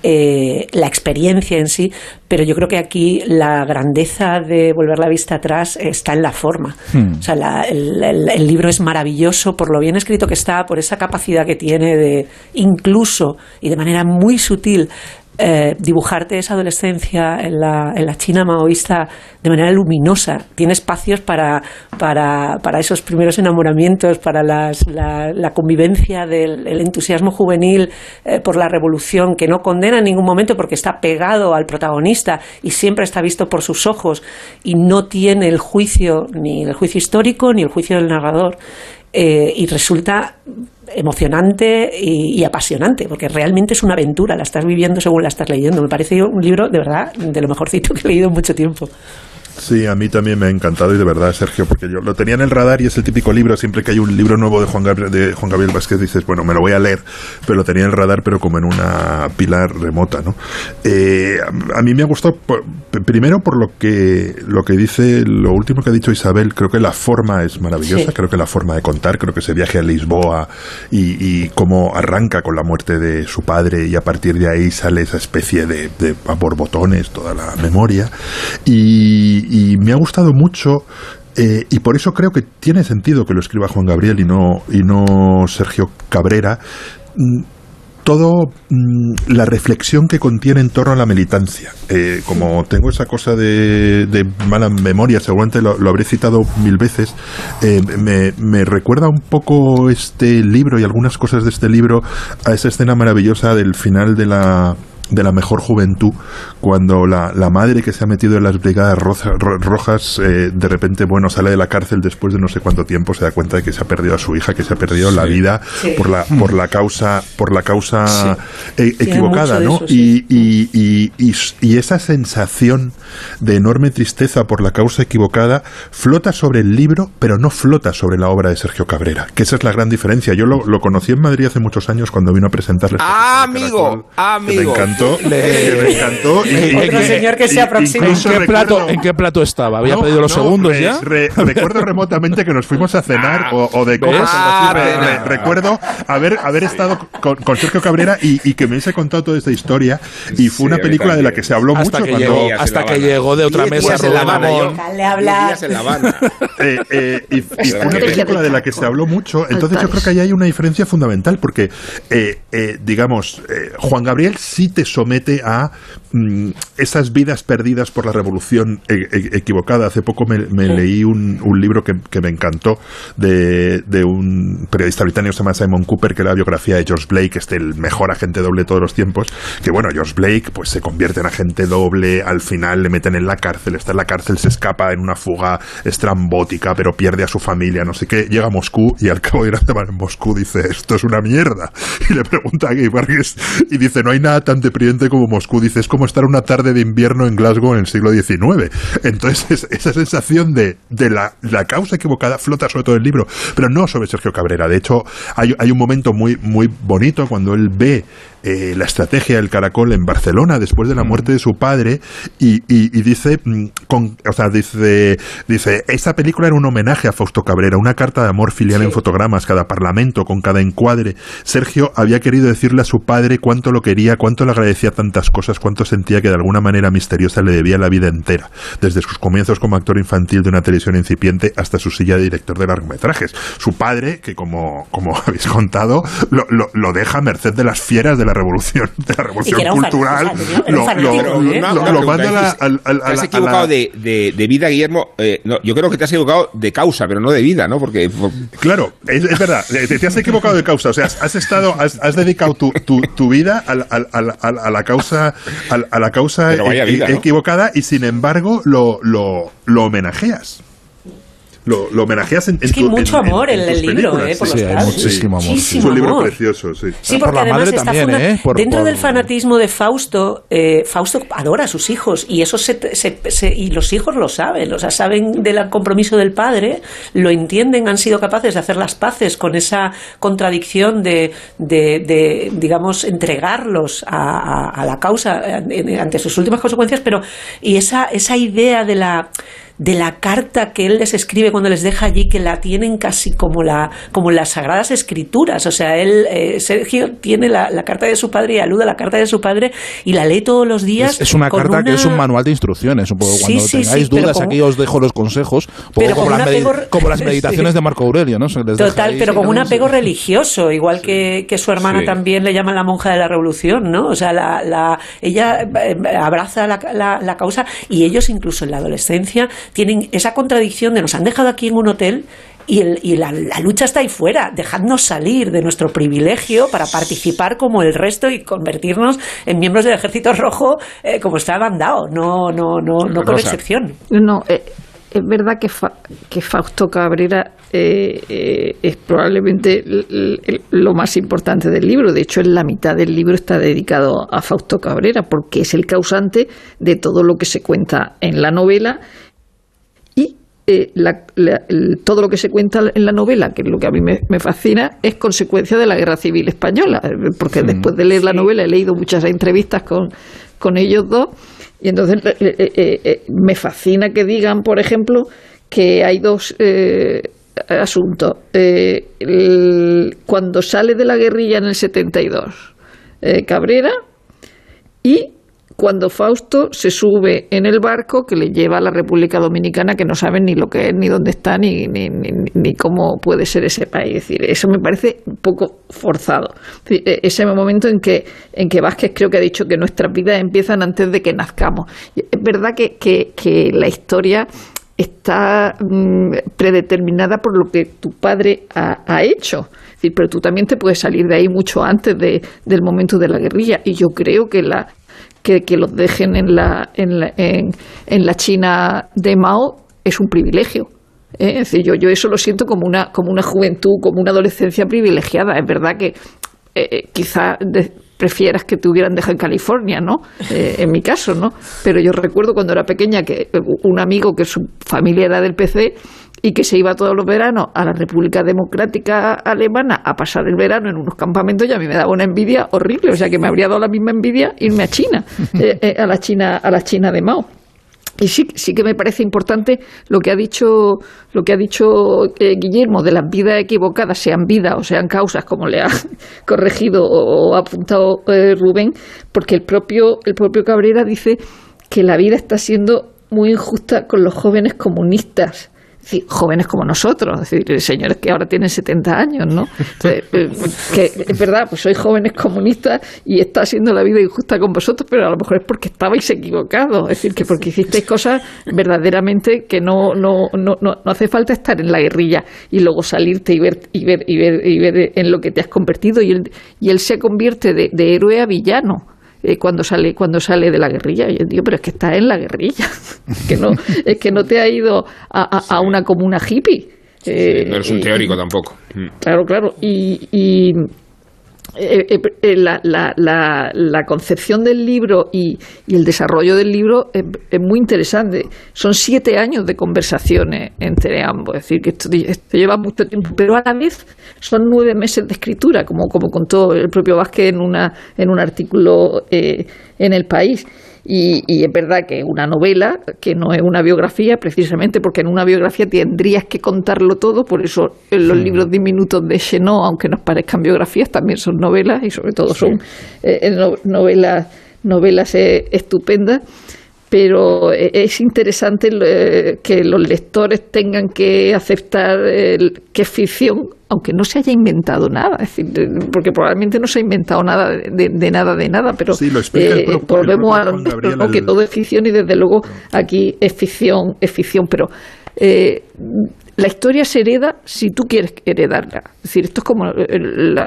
eh, la experiencia en sí, pero yo creo que aquí la grandeza de volver la vista atrás está en la forma. Hmm. O sea, el libro es maravilloso por lo bien escrito que está, por esa capacidad que tiene de incluso y de manera muy sutil eh, dibujarte esa adolescencia en la, en la China maoísta de manera luminosa. Tiene espacios para, para, para esos primeros enamoramientos, para las, la, convivencia del entusiasmo juvenil eh, por la revolución, que no condena en ningún momento porque está pegado al protagonista y siempre está visto por sus ojos y no tiene el juicio, ni el juicio histórico, ni el juicio del narrador. Eh, y resulta emocionante y, apasionante, porque realmente es una aventura, la estás viviendo según la estás leyendo. Me parece un libro, de verdad, de lo mejorcito que he leído en mucho tiempo. Sí, a mí también me ha encantado y de verdad, Sergio, porque yo lo tenía en el radar y es el típico libro, siempre que hay un libro nuevo de Juan Gabriel, de Juan Gabriel Vázquez dices, bueno, me lo voy a leer, pero lo tenía en el radar, pero como en una pila remota, ¿no? Eh, a, mí me ha gustado, primero por lo que, lo que dice, lo último que ha dicho Isabel, creo que la forma es maravillosa, creo que la forma de contar, creo que ese viaje a Lisboa y, y cómo arranca con la muerte de su padre y a partir de ahí sale esa especie de, de a borbotones, toda la memoria, y y, me ha gustado mucho eh, y por eso creo que tiene sentido que lo escriba Juan Gabriel y no, y no Sergio Cabrera. Mm, todo mm, la reflexión que contiene en torno a la militancia. Eh, como tengo esa cosa de, mala memoria, seguramente lo, habré citado mil veces, eh, me, me, recuerda un poco este libro y algunas cosas de este libro a esa escena maravillosa del final de la de la mejor juventud cuando la, la madre que se ha metido en las brigadas rojas eh, de repente bueno sale de la cárcel después de no sé cuánto tiempo se da cuenta de que se ha perdido a su hija que se ha perdido la vida por la por la <laughs> causa por la causa e, equivocada no y, y, y, y, esa sensación de enorme tristeza por la causa equivocada flota sobre el libro pero no flota sobre la obra de Sergio Cabrera que esa es la gran diferencia. Yo lo, lo conocí en Madrid hace muchos años cuando vino a presentarle ah, amigo amigo <laughs> me encantó. Otro señor que se aproxima. ¿En qué, plato, ¿En qué plato estaba? ¿Había pedido los segundos ya? recuerdo remotamente que nos fuimos a cenar o, de copas. Ah, recuerdo haber, haber estado con, Sergio Cabrera y, que me hubiese contado toda esta historia. Y fue una película de la que se habló hasta mucho. Que llegó, hasta que llegó de otra mesa Rubén Ramón. <laughs> Eh, eh, y, fue una película de la que se habló mucho. Entonces yo creo que ahí hay una diferencia fundamental porque, eh, digamos, Juan Gabriel sí te somete a mm, esas vidas perdidas por la revolución e, e, equivocada. Hace poco me, leí un, libro que, me encantó de, un periodista británico que se llama Simon Cooper, que era la biografía de George Blake, este el mejor agente doble de todos los tiempos. Que bueno, George Blake pues se convierte en agente doble, al final le meten en la cárcel, está en la cárcel, se escapa en una fuga estrambótica, pero pierde a su familia, no sé qué. Llega a Moscú y al cabo de una semana en Moscú dice, esto es una mierda. <laughs> Y le pregunta a Guy Burgess y dice, no hay nada tan deprimente como Moscú. Dice, es como estar una tarde de invierno en Glasgow en el siglo XIX. Entonces, esa sensación de, de la, la, causa equivocada flota sobre todo el libro, pero no sobre Sergio Cabrera. De hecho, hay, hay un momento muy, muy bonito cuando él ve eh, la estrategia del caracol en Barcelona después de la muerte de su padre y, dice, mm, con, o sea, dice, dice, esa película era un homenaje a Fausto Cabrera, una carta de amor filial en fotogramas, cada parlamento, con cada encuadre. Sergio había querido decirle a su padre cuánto lo quería, cuánto le agradecía tantas cosas, cuánto sentía que de alguna manera misteriosa le debía la vida entera, desde sus comienzos como actor infantil de una televisión incipiente hasta su silla de director de largometrajes. Su padre, que como, como <laughs> habéis contado, lo, lo, lo deja a merced de las fieras de la revolución, de la revolución cultural, lo, manda al, Te has equivocado de, de, vida, Guillermo. Eh, no, yo creo que te has equivocado de causa, pero no de vida, ¿no? Porque claro, es, es verdad. Te, has equivocado de causa. O sea, has estado, has, has dedicado tu, tu, tu vida a, a, la causa, a, la causa equivocada y sin embargo lo, lo, lo homenajeas lo, lo homenajeas en, Es que hay mucho amor en, el libro, ¿eh? Por sí, los hay muchísimo amor. Es un libro precioso, sí. Sí, porque además está también, ¿eh? dentro del fanatismo de Fausto, eh, Fausto adora a sus hijos y eso se, se, y los hijos lo saben, o sea, saben del compromiso del padre, lo entienden, han sido capaces de hacer las paces con esa contradicción de, de, de digamos, entregarlos a, a, a la causa eh, ante sus últimas consecuencias, pero y esa, esa idea de la de la carta que él les escribe cuando les deja allí, que la tienen casi como, la, como las sagradas escrituras. O sea, él, eh, Sergio, tiene la, carta de su padre y alude a la carta de su padre y la lee todos los días. Es, una carta que es un manual de instrucciones. Un poco cuando tengáis dudas, aquí os dejo los consejos. Pero como, las como, las <laughs> meditaciones de Marco Aurelio, ¿no? Total, pero como un apego religioso, igual que, que, su hermana también le llama la monja de la revolución, ¿no? O sea, la, la ella eh, abraza la, la causa y ellos incluso en la adolescencia tienen esa contradicción de nos han dejado aquí en un hotel y, y la, lucha está ahí fuera. Dejadnos salir de nuestro privilegio para participar como el resto y convertirnos en miembros del Ejército Rojo eh, como está mandado, no, no, no, no con excepción. No, eh, es verdad que, que Fausto Cabrera eh, es probablemente lo más importante del libro. De hecho, en la mitad del libro está dedicado a Fausto Cabrera porque es el causante de todo lo que se cuenta en la novela eh, todo lo que se cuenta en la novela, que es lo que a mí me, fascina, es consecuencia de la Guerra Civil Española, porque después de leer la novela he leído muchas entrevistas con, con ellos dos, y entonces eh, eh, me fascina que digan, por ejemplo, que hay dos asuntos. cuando sale de la guerrilla en el 72, Cabrera, y cuando Fausto se sube en el barco que le lleva a la República Dominicana, que no saben ni lo que es, ni dónde está, ni, ni, ni, cómo puede ser ese país. Es decir, eso me parece un poco forzado. E, ese momento en que, en que Vázquez creo que ha dicho que nuestras vidas empiezan antes de que nazcamos. Es verdad que, que, la historia está mm, predeterminada por lo que tu padre ha, ha hecho pero tú también te puedes salir de ahí mucho antes de, del momento de la guerrilla. Y yo creo que la que, que los dejen en la, en la, en, la China de Mao es un privilegio. ¿eh? Es decir, yo, yo eso lo siento como una, como una juventud, como una adolescencia privilegiada. Es verdad que eh, eh quizá prefieras que te hubieran dejado en California, ¿no? Eh, en mi caso, ¿no? Pero yo recuerdo cuando era pequeña que un amigo que su familia era del PC y que se iba todos los veranos a la República Democrática Alemana a pasar el verano en unos campamentos y a mí me daba una envidia horrible, o sea que me habría dado la misma envidia irme a China, <laughs> eh, eh, a la China, a la China de Mao. Y sí, sí que me parece importante lo que ha dicho, lo que ha dicho eh, Guillermo de las vidas equivocadas, sean vidas o sean causas, como le ha <laughs> corregido o, apuntado eh, Rubén, porque el propio, el propio Cabrera dice que la vida está siendo muy injusta con los jóvenes comunistas jóvenes como nosotros, es decir, señores que ahora tienen 70 años, ¿no? <laughs> Eh, que es verdad, pues sois jóvenes comunistas y está haciendo la vida injusta con vosotros, pero a lo mejor es porque estabais equivocados, es decir, que porque hicisteis cosas verdaderamente que no, no, no, no, hace falta estar en la guerrilla y luego salirte y ver, y ver, y ver, y ver en lo que te has convertido y él, y él se convierte de, de héroe a villano eh, cuando sale cuando sale de la guerrilla. Y yo digo, pero es que está en la guerrilla, <laughs> que no, es que no te ha ido a, una comuna hippie. no eres un teórico tampoco. Mm. Claro, claro. y eh, eh, eh, la, la, la, concepción del libro y, el desarrollo del libro es, muy interesante. Son siete años de conversaciones entre ambos, es decir, que esto, lleva mucho tiempo, pero a la vez son nueve meses de escritura, como, como contó el propio Vázquez en, una, en un artículo en El País. Y, es verdad que una novela, que no es una biografía, precisamente porque en una biografía tendrías que contarlo todo, por eso en los libros diminutos de Chenot, aunque nos parezcan biografías, también son novelas y sobre todo son eh, novelas, novelas eh, estupendas pero eh, es interesante eh, que los lectores tengan que aceptar que es ficción, aunque no se haya inventado nada, es decir, porque probablemente no se ha inventado nada de, nada de nada, pero eh, volvemos a lo que todo es ficción y desde luego aquí es ficción, es ficción, pero la historia se hereda si tú quieres heredarla. Es decir, esto es como el,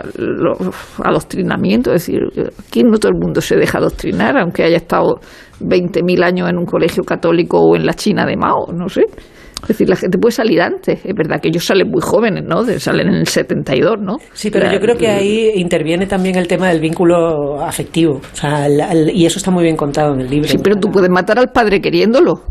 adoctrinamiento. Es decir, aquí no todo el mundo se deja adoctrinar, aunque haya estado 20.000 años en un colegio católico o en la China de Mao, no sé. Es decir, la gente puede salir antes. Es verdad que ellos salen muy jóvenes, ¿no? Salen en el 72, ¿no? Sí, pero yo creo que ahí interviene también el tema del vínculo afectivo. O sea, y eso está muy bien contado en el libro. Sí, pero tú puedes matar al padre queriéndolo.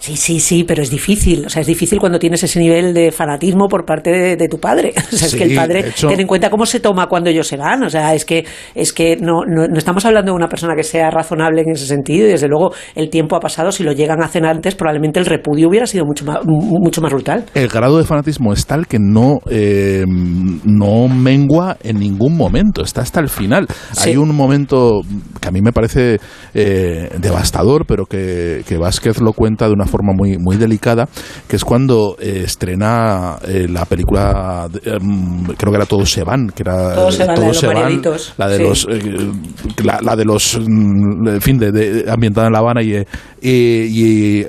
Sí, sí, sí, pero es difícil. O sea, es difícil cuando tienes ese nivel de fanatismo por parte de, tu padre. <laughs> O sea, es que el padre, ten en cuenta cómo se toma cuando ellos se van. O sea, es que, es que no, no, estamos hablando de una persona que sea razonable en ese sentido y desde luego el tiempo ha pasado. Si lo llegan a hacer antes, probablemente el repudio hubiera sido mucho más, mucho más brutal. El grado de fanatismo es tal que no, eh, no mengua en ningún momento. Está hasta el final. Hay un momento que a mí me parece eh, devastador, pero que, que Vázquez lo cuenta de una forma muy, muy delicada, que es cuando eh, estrena eh, la película, em, creo que era Todos se van, que era Todos se van, la de los, eh, la, de los, mm, en fin, de, ambientada en La Habana y, y,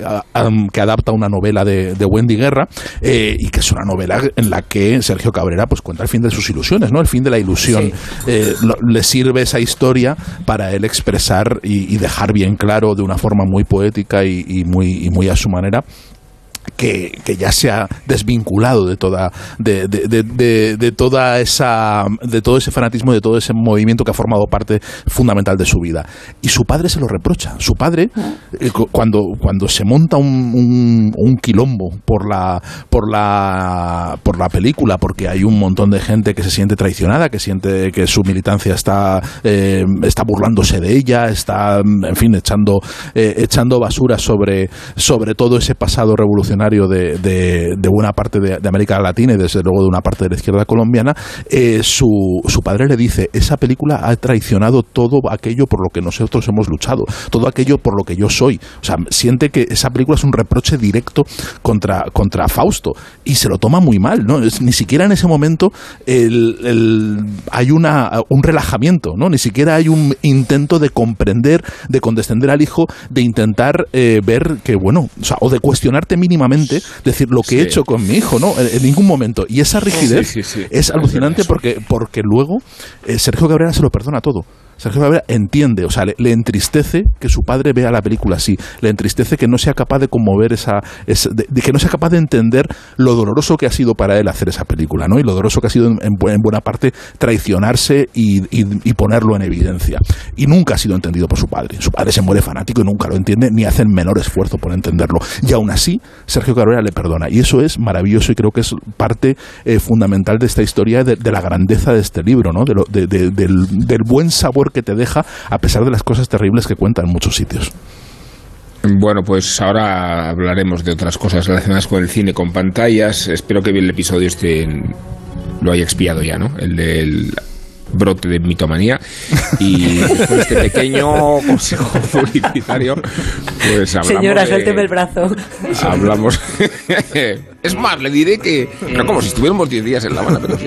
que adapta una novela de, Wendy Guerra y que es una novela en la que Sergio Cabrera pues cuenta el fin de sus ilusiones, ¿no? El fin de la ilusión. le sirve esa historia para él expresar y, dejar bien claro de una forma muy poética y, y muy, y muy a su manera que, ya se ha desvinculado de toda de, de, toda esa de todo ese fanatismo de todo ese movimiento que ha formado parte fundamental de su vida. Y su padre se lo reprocha. Su padre eh, cuando cuando se monta un, un, quilombo por la por la por la película porque hay un montón de gente que se siente traicionada que siente que su militancia está eh, está burlándose de ella está en fin echando eh, echando basura sobre sobre todo ese pasado revolucionario de, de, buena parte de, América Latina y desde luego de una parte de la izquierda colombiana, eh, su, padre le dice, esa película ha traicionado todo aquello por lo que nosotros hemos luchado, todo aquello por lo que yo soy. O sea, siente que esa película es un reproche directo contra, contra Fausto y se lo toma muy mal, ni siquiera en ese momento hay una, un relajamiento. Ni siquiera hay un intento de comprender, de condescender al hijo, de intentar eh, ver que, bueno, o, de cuestionarte mínimamente legítimamente decir lo que he hecho con mi hijo, ¿no? En, ningún momento. Y esa rigidez es alucinante porque, porque luego eh, Sergio Cabrera se lo perdona todo. Sergio Cabrera entiende, o sea, le, entristece que su padre vea la película así, le entristece que no sea capaz de conmover esa, de, que no sea capaz de entender lo doloroso que ha sido para él hacer esa película, ¿no? Y lo doloroso que ha sido en, buena parte traicionarse y, ponerlo en evidencia. Y nunca ha sido entendido por su padre. Su padre se muere fanático y nunca lo entiende ni hace el menor esfuerzo por entenderlo. Y aún así, Sergio Cabrera le perdona. Y eso es maravilloso y creo que es parte eh, fundamental de esta historia, de, la grandeza de este libro, ¿no? De del, del buen sabor que te deja a pesar de las cosas terribles que cuenta en muchos sitios. Bueno, pues ahora hablaremos de otras cosas relacionadas con el cine, con pantallas. Espero que el episodio este lo haya expiado ya, ¿no? El del brote de mitomanía y después este pequeño <laughs> consejo publicitario pues hablamos señora suélteme el brazo hablamos <laughs> es más le diré que no como si estuviéramos 10 días en La Habana pero sí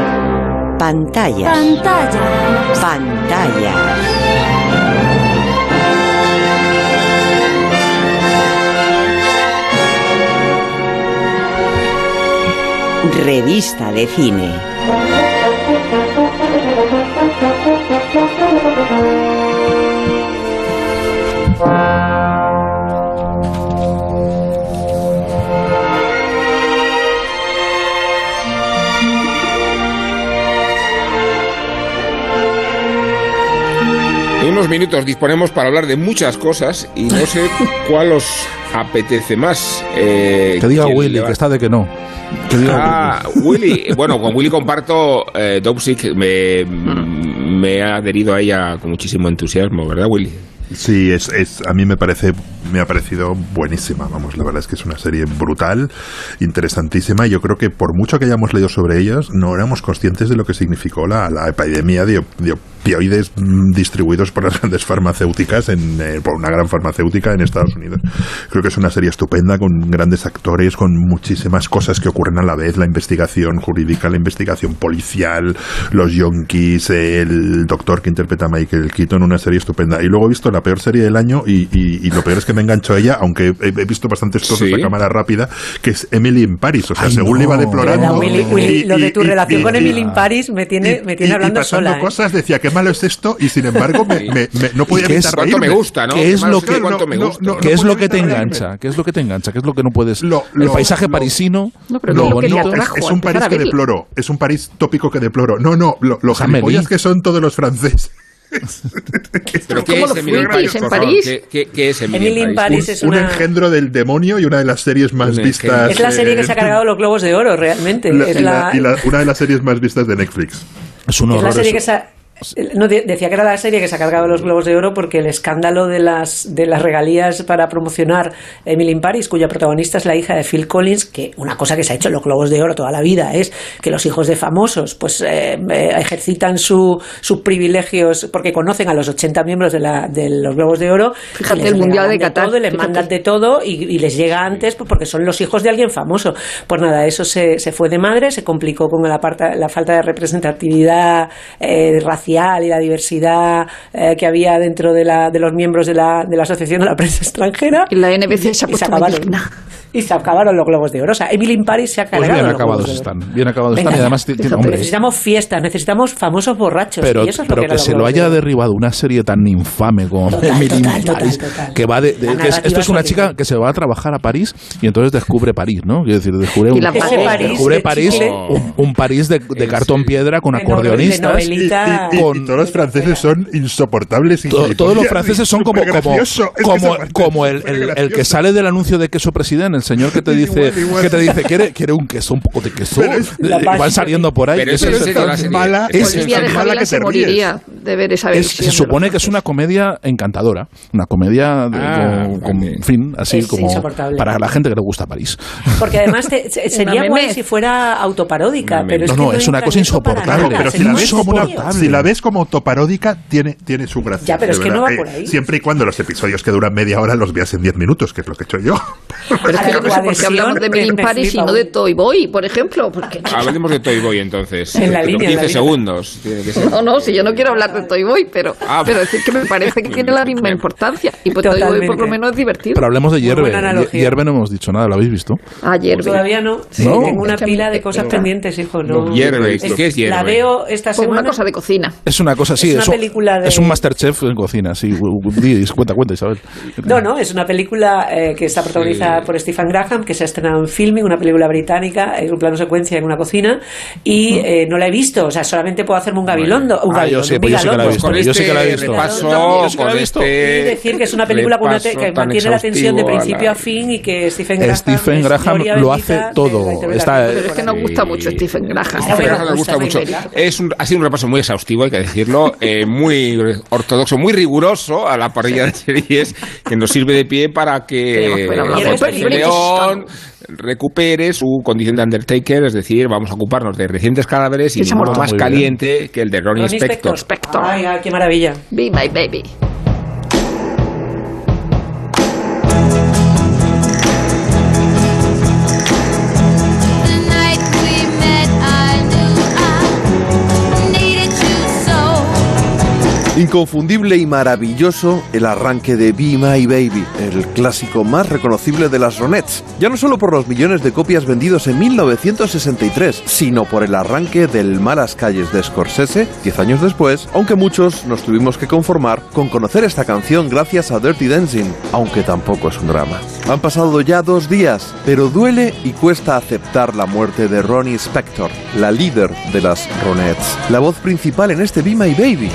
Pantalla. Pantalla. Pantalla. Revista de cine. Unos minutos disponemos para hablar de muchas cosas y no sé <laughs> cuál os apetece más. Eh, que diga Willy, que está de que no. ah, Willy. <laughs> Bueno, con Willy comparto eh, me, me ha adherido a ella con muchísimo entusiasmo, ¿verdad, Willy? Sí, es, es, a mí me parece, me ha parecido buenísima. Vamos, la verdad es que es una serie brutal, interesantísima. Y yo creo que por mucho que hayamos leído sobre ellas, no éramos conscientes de lo que significó la, la epidemia de, de opioides mm, distribuidos por las <laughs> grandes farmacéuticas, en, eh, por una gran farmacéutica en Estados Unidos. Creo que es una serie estupenda con grandes actores, con muchísimas cosas que ocurren a la vez, la investigación jurídica, la investigación policial, los yonkis, el doctor que interpreta a Michael Keaton, una serie estupenda. Y luego he visto la peor serie del año y, lo peor es que me engancho a ella, aunque he, visto bastantes cosas de cámara rápida, que es Emily en Paris. O sea, según le iba deplorando... lo de tu relación con Emily en Paris me tiene, me tiene hablando sola. ¿eh? cosas decía que malo es esto y sin embargo me, no podía evitar cuánto me gusta, ¿no? ¿Qué es lo que, ¿qué es lo que te engancha? ¿Qué es lo que te engancha? ¿Qué es lo que no puedes? el paisaje parisino, lo bonito. Es, un París que deploro, es un París tópico que deploro. No, no, lo, lo que son todos los franceses. ¿Pero qué es Emily en París? ¿Qué, es Emily, en París? es un engendro del demonio y una de las series más vistas. Es la serie que se ha cargado los globos de oro, realmente. y, una de las series más vistas de Netflix. Es un horror. Es la serie que se no, decía que era la serie que se ha cargado los Globos de Oro porque el escándalo de las, de las regalías para promocionar Emily in Paris, cuya protagonista es la hija de Phil Collins, que una cosa que se ha hecho en los Globos de Oro toda la vida es que los hijos de famosos pues eh, eh, ejercitan sus privilegios porque conocen a los 80 miembros de, la, de los Globos de Oro. Fíjate, el Mundial de Qatar. les mandan de todo y, les llega antes pues, porque son los hijos de alguien famoso. Pues nada, eso se, se fue de madre, se complicó con la, la falta de representatividad eh, racial y la diversidad eh, que había dentro de, la, de los miembros de la, de la Asociación de la Prensa Extranjera. Y la NBC se ha puesto y se <laughs> acabaron los globos de oro. O sea, Emily in Paris se ha cargado. Pues bien acabados están, bien acabados están y además necesitamos fiestas, necesitamos famosos borrachos. Pero, y eso es pero que, se lo haya derribado una serie tan infame como Emily in Paris, que va de, esto es una chica que se va a trabajar a París y entonces descubre París, ¿no? Quiero decir, descubre, un, descubre París, un, París de, cartón piedra con acordeonistas. Y, todos los franceses son insoportables. todos los franceses son como, como, como, el, el, que sale del anuncio de queso presidente el señor que te <laughs> dice, que te dice quiere, quiere un queso, un poco de queso, van saliendo por ahí. Pero es, es, mala, es, mala que se moriría de ver esa versión. se supone que es una comedia encantadora, una comedia de, Ah, con, con- en fin, así Es como para la gente que le gusta París. Porque además <laughs> sería guay si fuera autoparódica, pero es No, no, es una cosa eso insoportable. pero si la, ves como, serio. si la ves como autoparódica, tiene, tiene su gracia. Ya, pero de es que no verdad. va por ahí. Eh, Siempre y cuando los episodios que duran media hora los veas en 10 minutos, que es lo que he hecho yo. <laughs> Pero es que no sé por qué hablamos de me Paris y no de Toy Boy, por ejemplo. Porque, <laughs> Hablemos de Toy Boy entonces. En la Pero línea, en 15 la línea. segundos. tiene que ser. No, no, si yo no quiero hablar de Toy Boy, pero, Ah, pero decir que me parece que <laughs> tiene la misma importancia. Y pues Toy Boy por lo menos es divertido. Pero hablemos de Hierve. Hierve no hemos dicho nada, ¿lo habéis visto? Ayer Todavía no. Sí, ¿No? Tengo una Es pila de cosas pendientes, hijo. No. Hierve, Es- ¿qué es hierve? La veo esta Pues semana. una cosa de cocina. Es una cosa así, Es una eso- película de- es un Masterchef en cocina, sí. Cuenta, cuenta, Isabel. No, no, es una película eh, que está protagonizada por Stephen Graham, que se ha estrenado en filming, una película británica, es un plano secuencia en una cocina, y eh, no la he visto, o sea, solamente puedo hacerme un gabilondo. Un Ah, yo gabilondo, sí, un pues yo sí que la he visto. Con Yo sí que la he este visto. repaso, Yo sí que la he con visto. este Y decir que es una película con una que mantiene la tensión de a principio la- a fin y que Stephen Graham, Stephen Graham lo hace todo. Está- Pero es que nos gusta mucho Stephen Graham. Stephen Graham nos gusta mucho. Es un, ha sido un repaso muy exhaustivo, hay que decirlo, eh, muy ortodoxo, muy riguroso a la parrilla de series que nos sirve de pie para que Recupere su condición de Undertaker, es decir, vamos a ocuparnos de recientes cadáveres y muerto. más bien. caliente que el de Ronnie, Ronnie Spector. Spector. Ay, ay, qué maravilla. Be my baby. Inconfundible y maravilloso el arranque de Be My Baby, el clásico más reconocible de las Ronettes, ya no solo por los millones de copias vendidos en 1963, sino por el arranque del Malas Calles de Scorsese 10 años después, aunque muchos nos tuvimos que conformar con conocer esta canción gracias a Dirty Dancing, aunque tampoco es un drama. Han pasado ya dos días, pero duele y cuesta aceptar la muerte de Ronnie Spector, la líder de las Ronettes, la voz principal en este Be My Baby.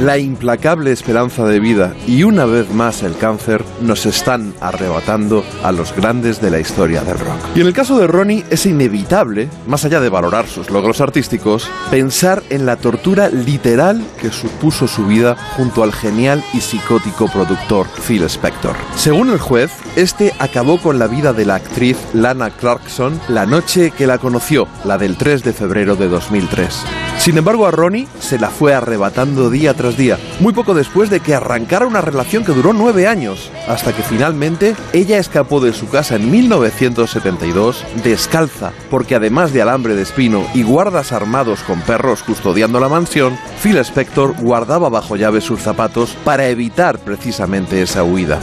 La implacable esperanza de vida y una vez más el cáncer nos están arrebatando a los grandes de la historia del rock. Y en el caso de Ronnie es inevitable, más allá de valorar sus logros artísticos, pensar en la tortura literal que supuso su vida junto al genial y psicótico productor Phil Spector. Según el juez, este acabó con la vida de la actriz Lana Clarkson la noche que la conoció, la del 3 de febrero de 2003. Sin embargo, a Ronnie se la fue arrebatando día tras muy poco después de que arrancara una relación que duró nueve años, hasta que finalmente ella escapó de su casa en 1972 descalza, porque además de alambre de espino y guardas armados con perros custodiando la mansión, Phil Spector guardaba bajo llave sus zapatos para evitar precisamente esa huida.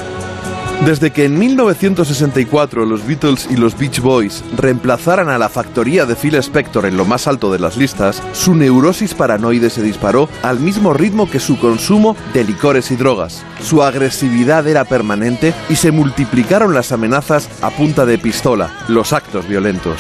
Desde que en 1964 los Beatles y los Beach Boys reemplazaran a la factoría de Phil Spector en lo más alto de las listas, su neurosis paranoide se disparó al mismo ritmo que su consumo de licores y drogas. Su agresividad era permanente y se multiplicaron las amenazas a punta de pistola, los actos violentos.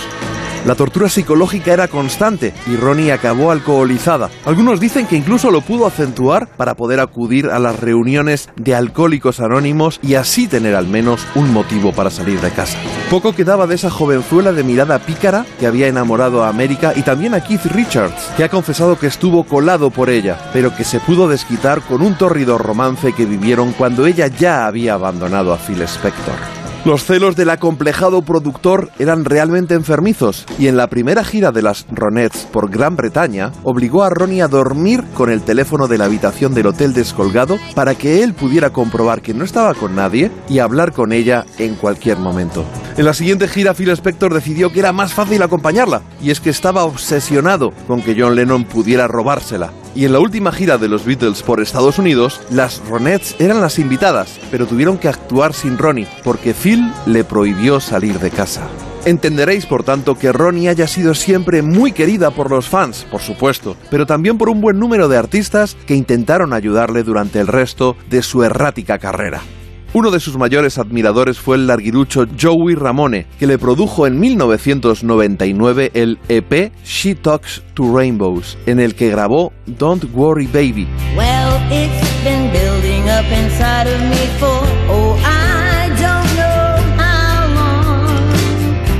La tortura psicológica era constante y Ronnie acabó alcoholizada. Algunos dicen que incluso lo pudo acentuar para poder acudir a las reuniones de alcohólicos anónimos y así tener al menos un motivo para salir de casa. Poco quedaba de esa jovenzuela de mirada pícara que había enamorado a América y también a Keith Richards, que ha confesado que estuvo colado por ella, pero que se pudo desquitar con un tórrido romance que vivieron cuando ella ya había abandonado a Phil Spector. Los celos del acomplejado productor eran realmente enfermizos y en la primera gira de las Ronettes por Gran Bretaña obligó a Ronnie a dormir con el teléfono de la habitación del hotel descolgado para que él pudiera comprobar que no estaba con nadie y hablar con ella en cualquier momento. En la siguiente gira Phil Spector decidió que era más fácil acompañarla y es que estaba obsesionado con que John Lennon pudiera robársela. Y en la última gira de los Beatles por Estados Unidos, las Ronettes eran las invitadas, pero tuvieron que actuar sin Ronnie, porque Phil le prohibió salir de casa. Entenderéis, por tanto, que Ronnie haya sido siempre muy querida por los fans, por supuesto, pero también por un buen número de artistas que intentaron ayudarle durante el resto de su errática carrera. Uno de sus mayores admiradores fue el larguirucho Joey Ramone, que le produjo en 1999 el EP She Talks to Rainbows, en el que grabó Don't Worry Baby. Well, it's been building up inside of me for,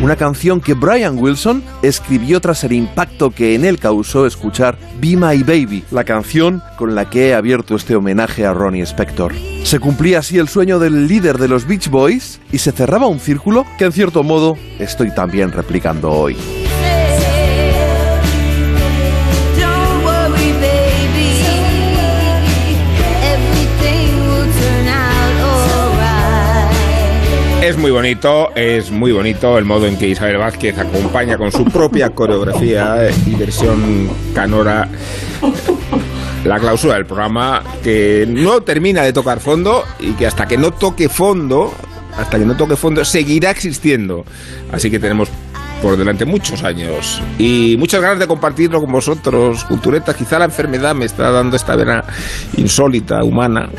una canción que Brian Wilson escribió tras el impacto que en él causó escuchar Be My Baby, la canción con la que he abierto este homenaje a Ronnie Spector. Se cumplía así el sueño del líder de los Beach Boys y se cerraba un círculo que en cierto modo estoy también replicando hoy. Es muy bonito, es muy bonito el modo en que Isabel Vázquez acompaña con su propia coreografía y versión canora la clausura del programa que no termina de tocar fondo y que hasta que no toque fondo, hasta que no toque fondo, seguirá existiendo. Así que tenemos por delante muchos años y muchas ganas de compartirlo con vosotros, culturetas. Quizá la enfermedad me está dando esta vena insólita, humana,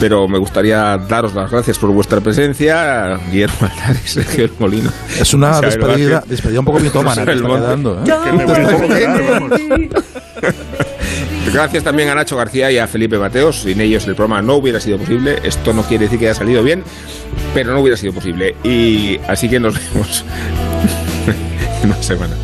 pero me gustaría daros las gracias por vuestra presencia, Guillermo Altares, Sergio <laughs> El Molino. Es una despedida, despedida un poco mitómana <laughs> que está quedando, ¿eh? <laughs> Gracias también a Nacho García y a Felipe Mateos. Sin ellos el programa no hubiera sido posible. Esto no quiere decir que haya salido bien, pero no hubiera sido posible. Y así que nos vemos una semana.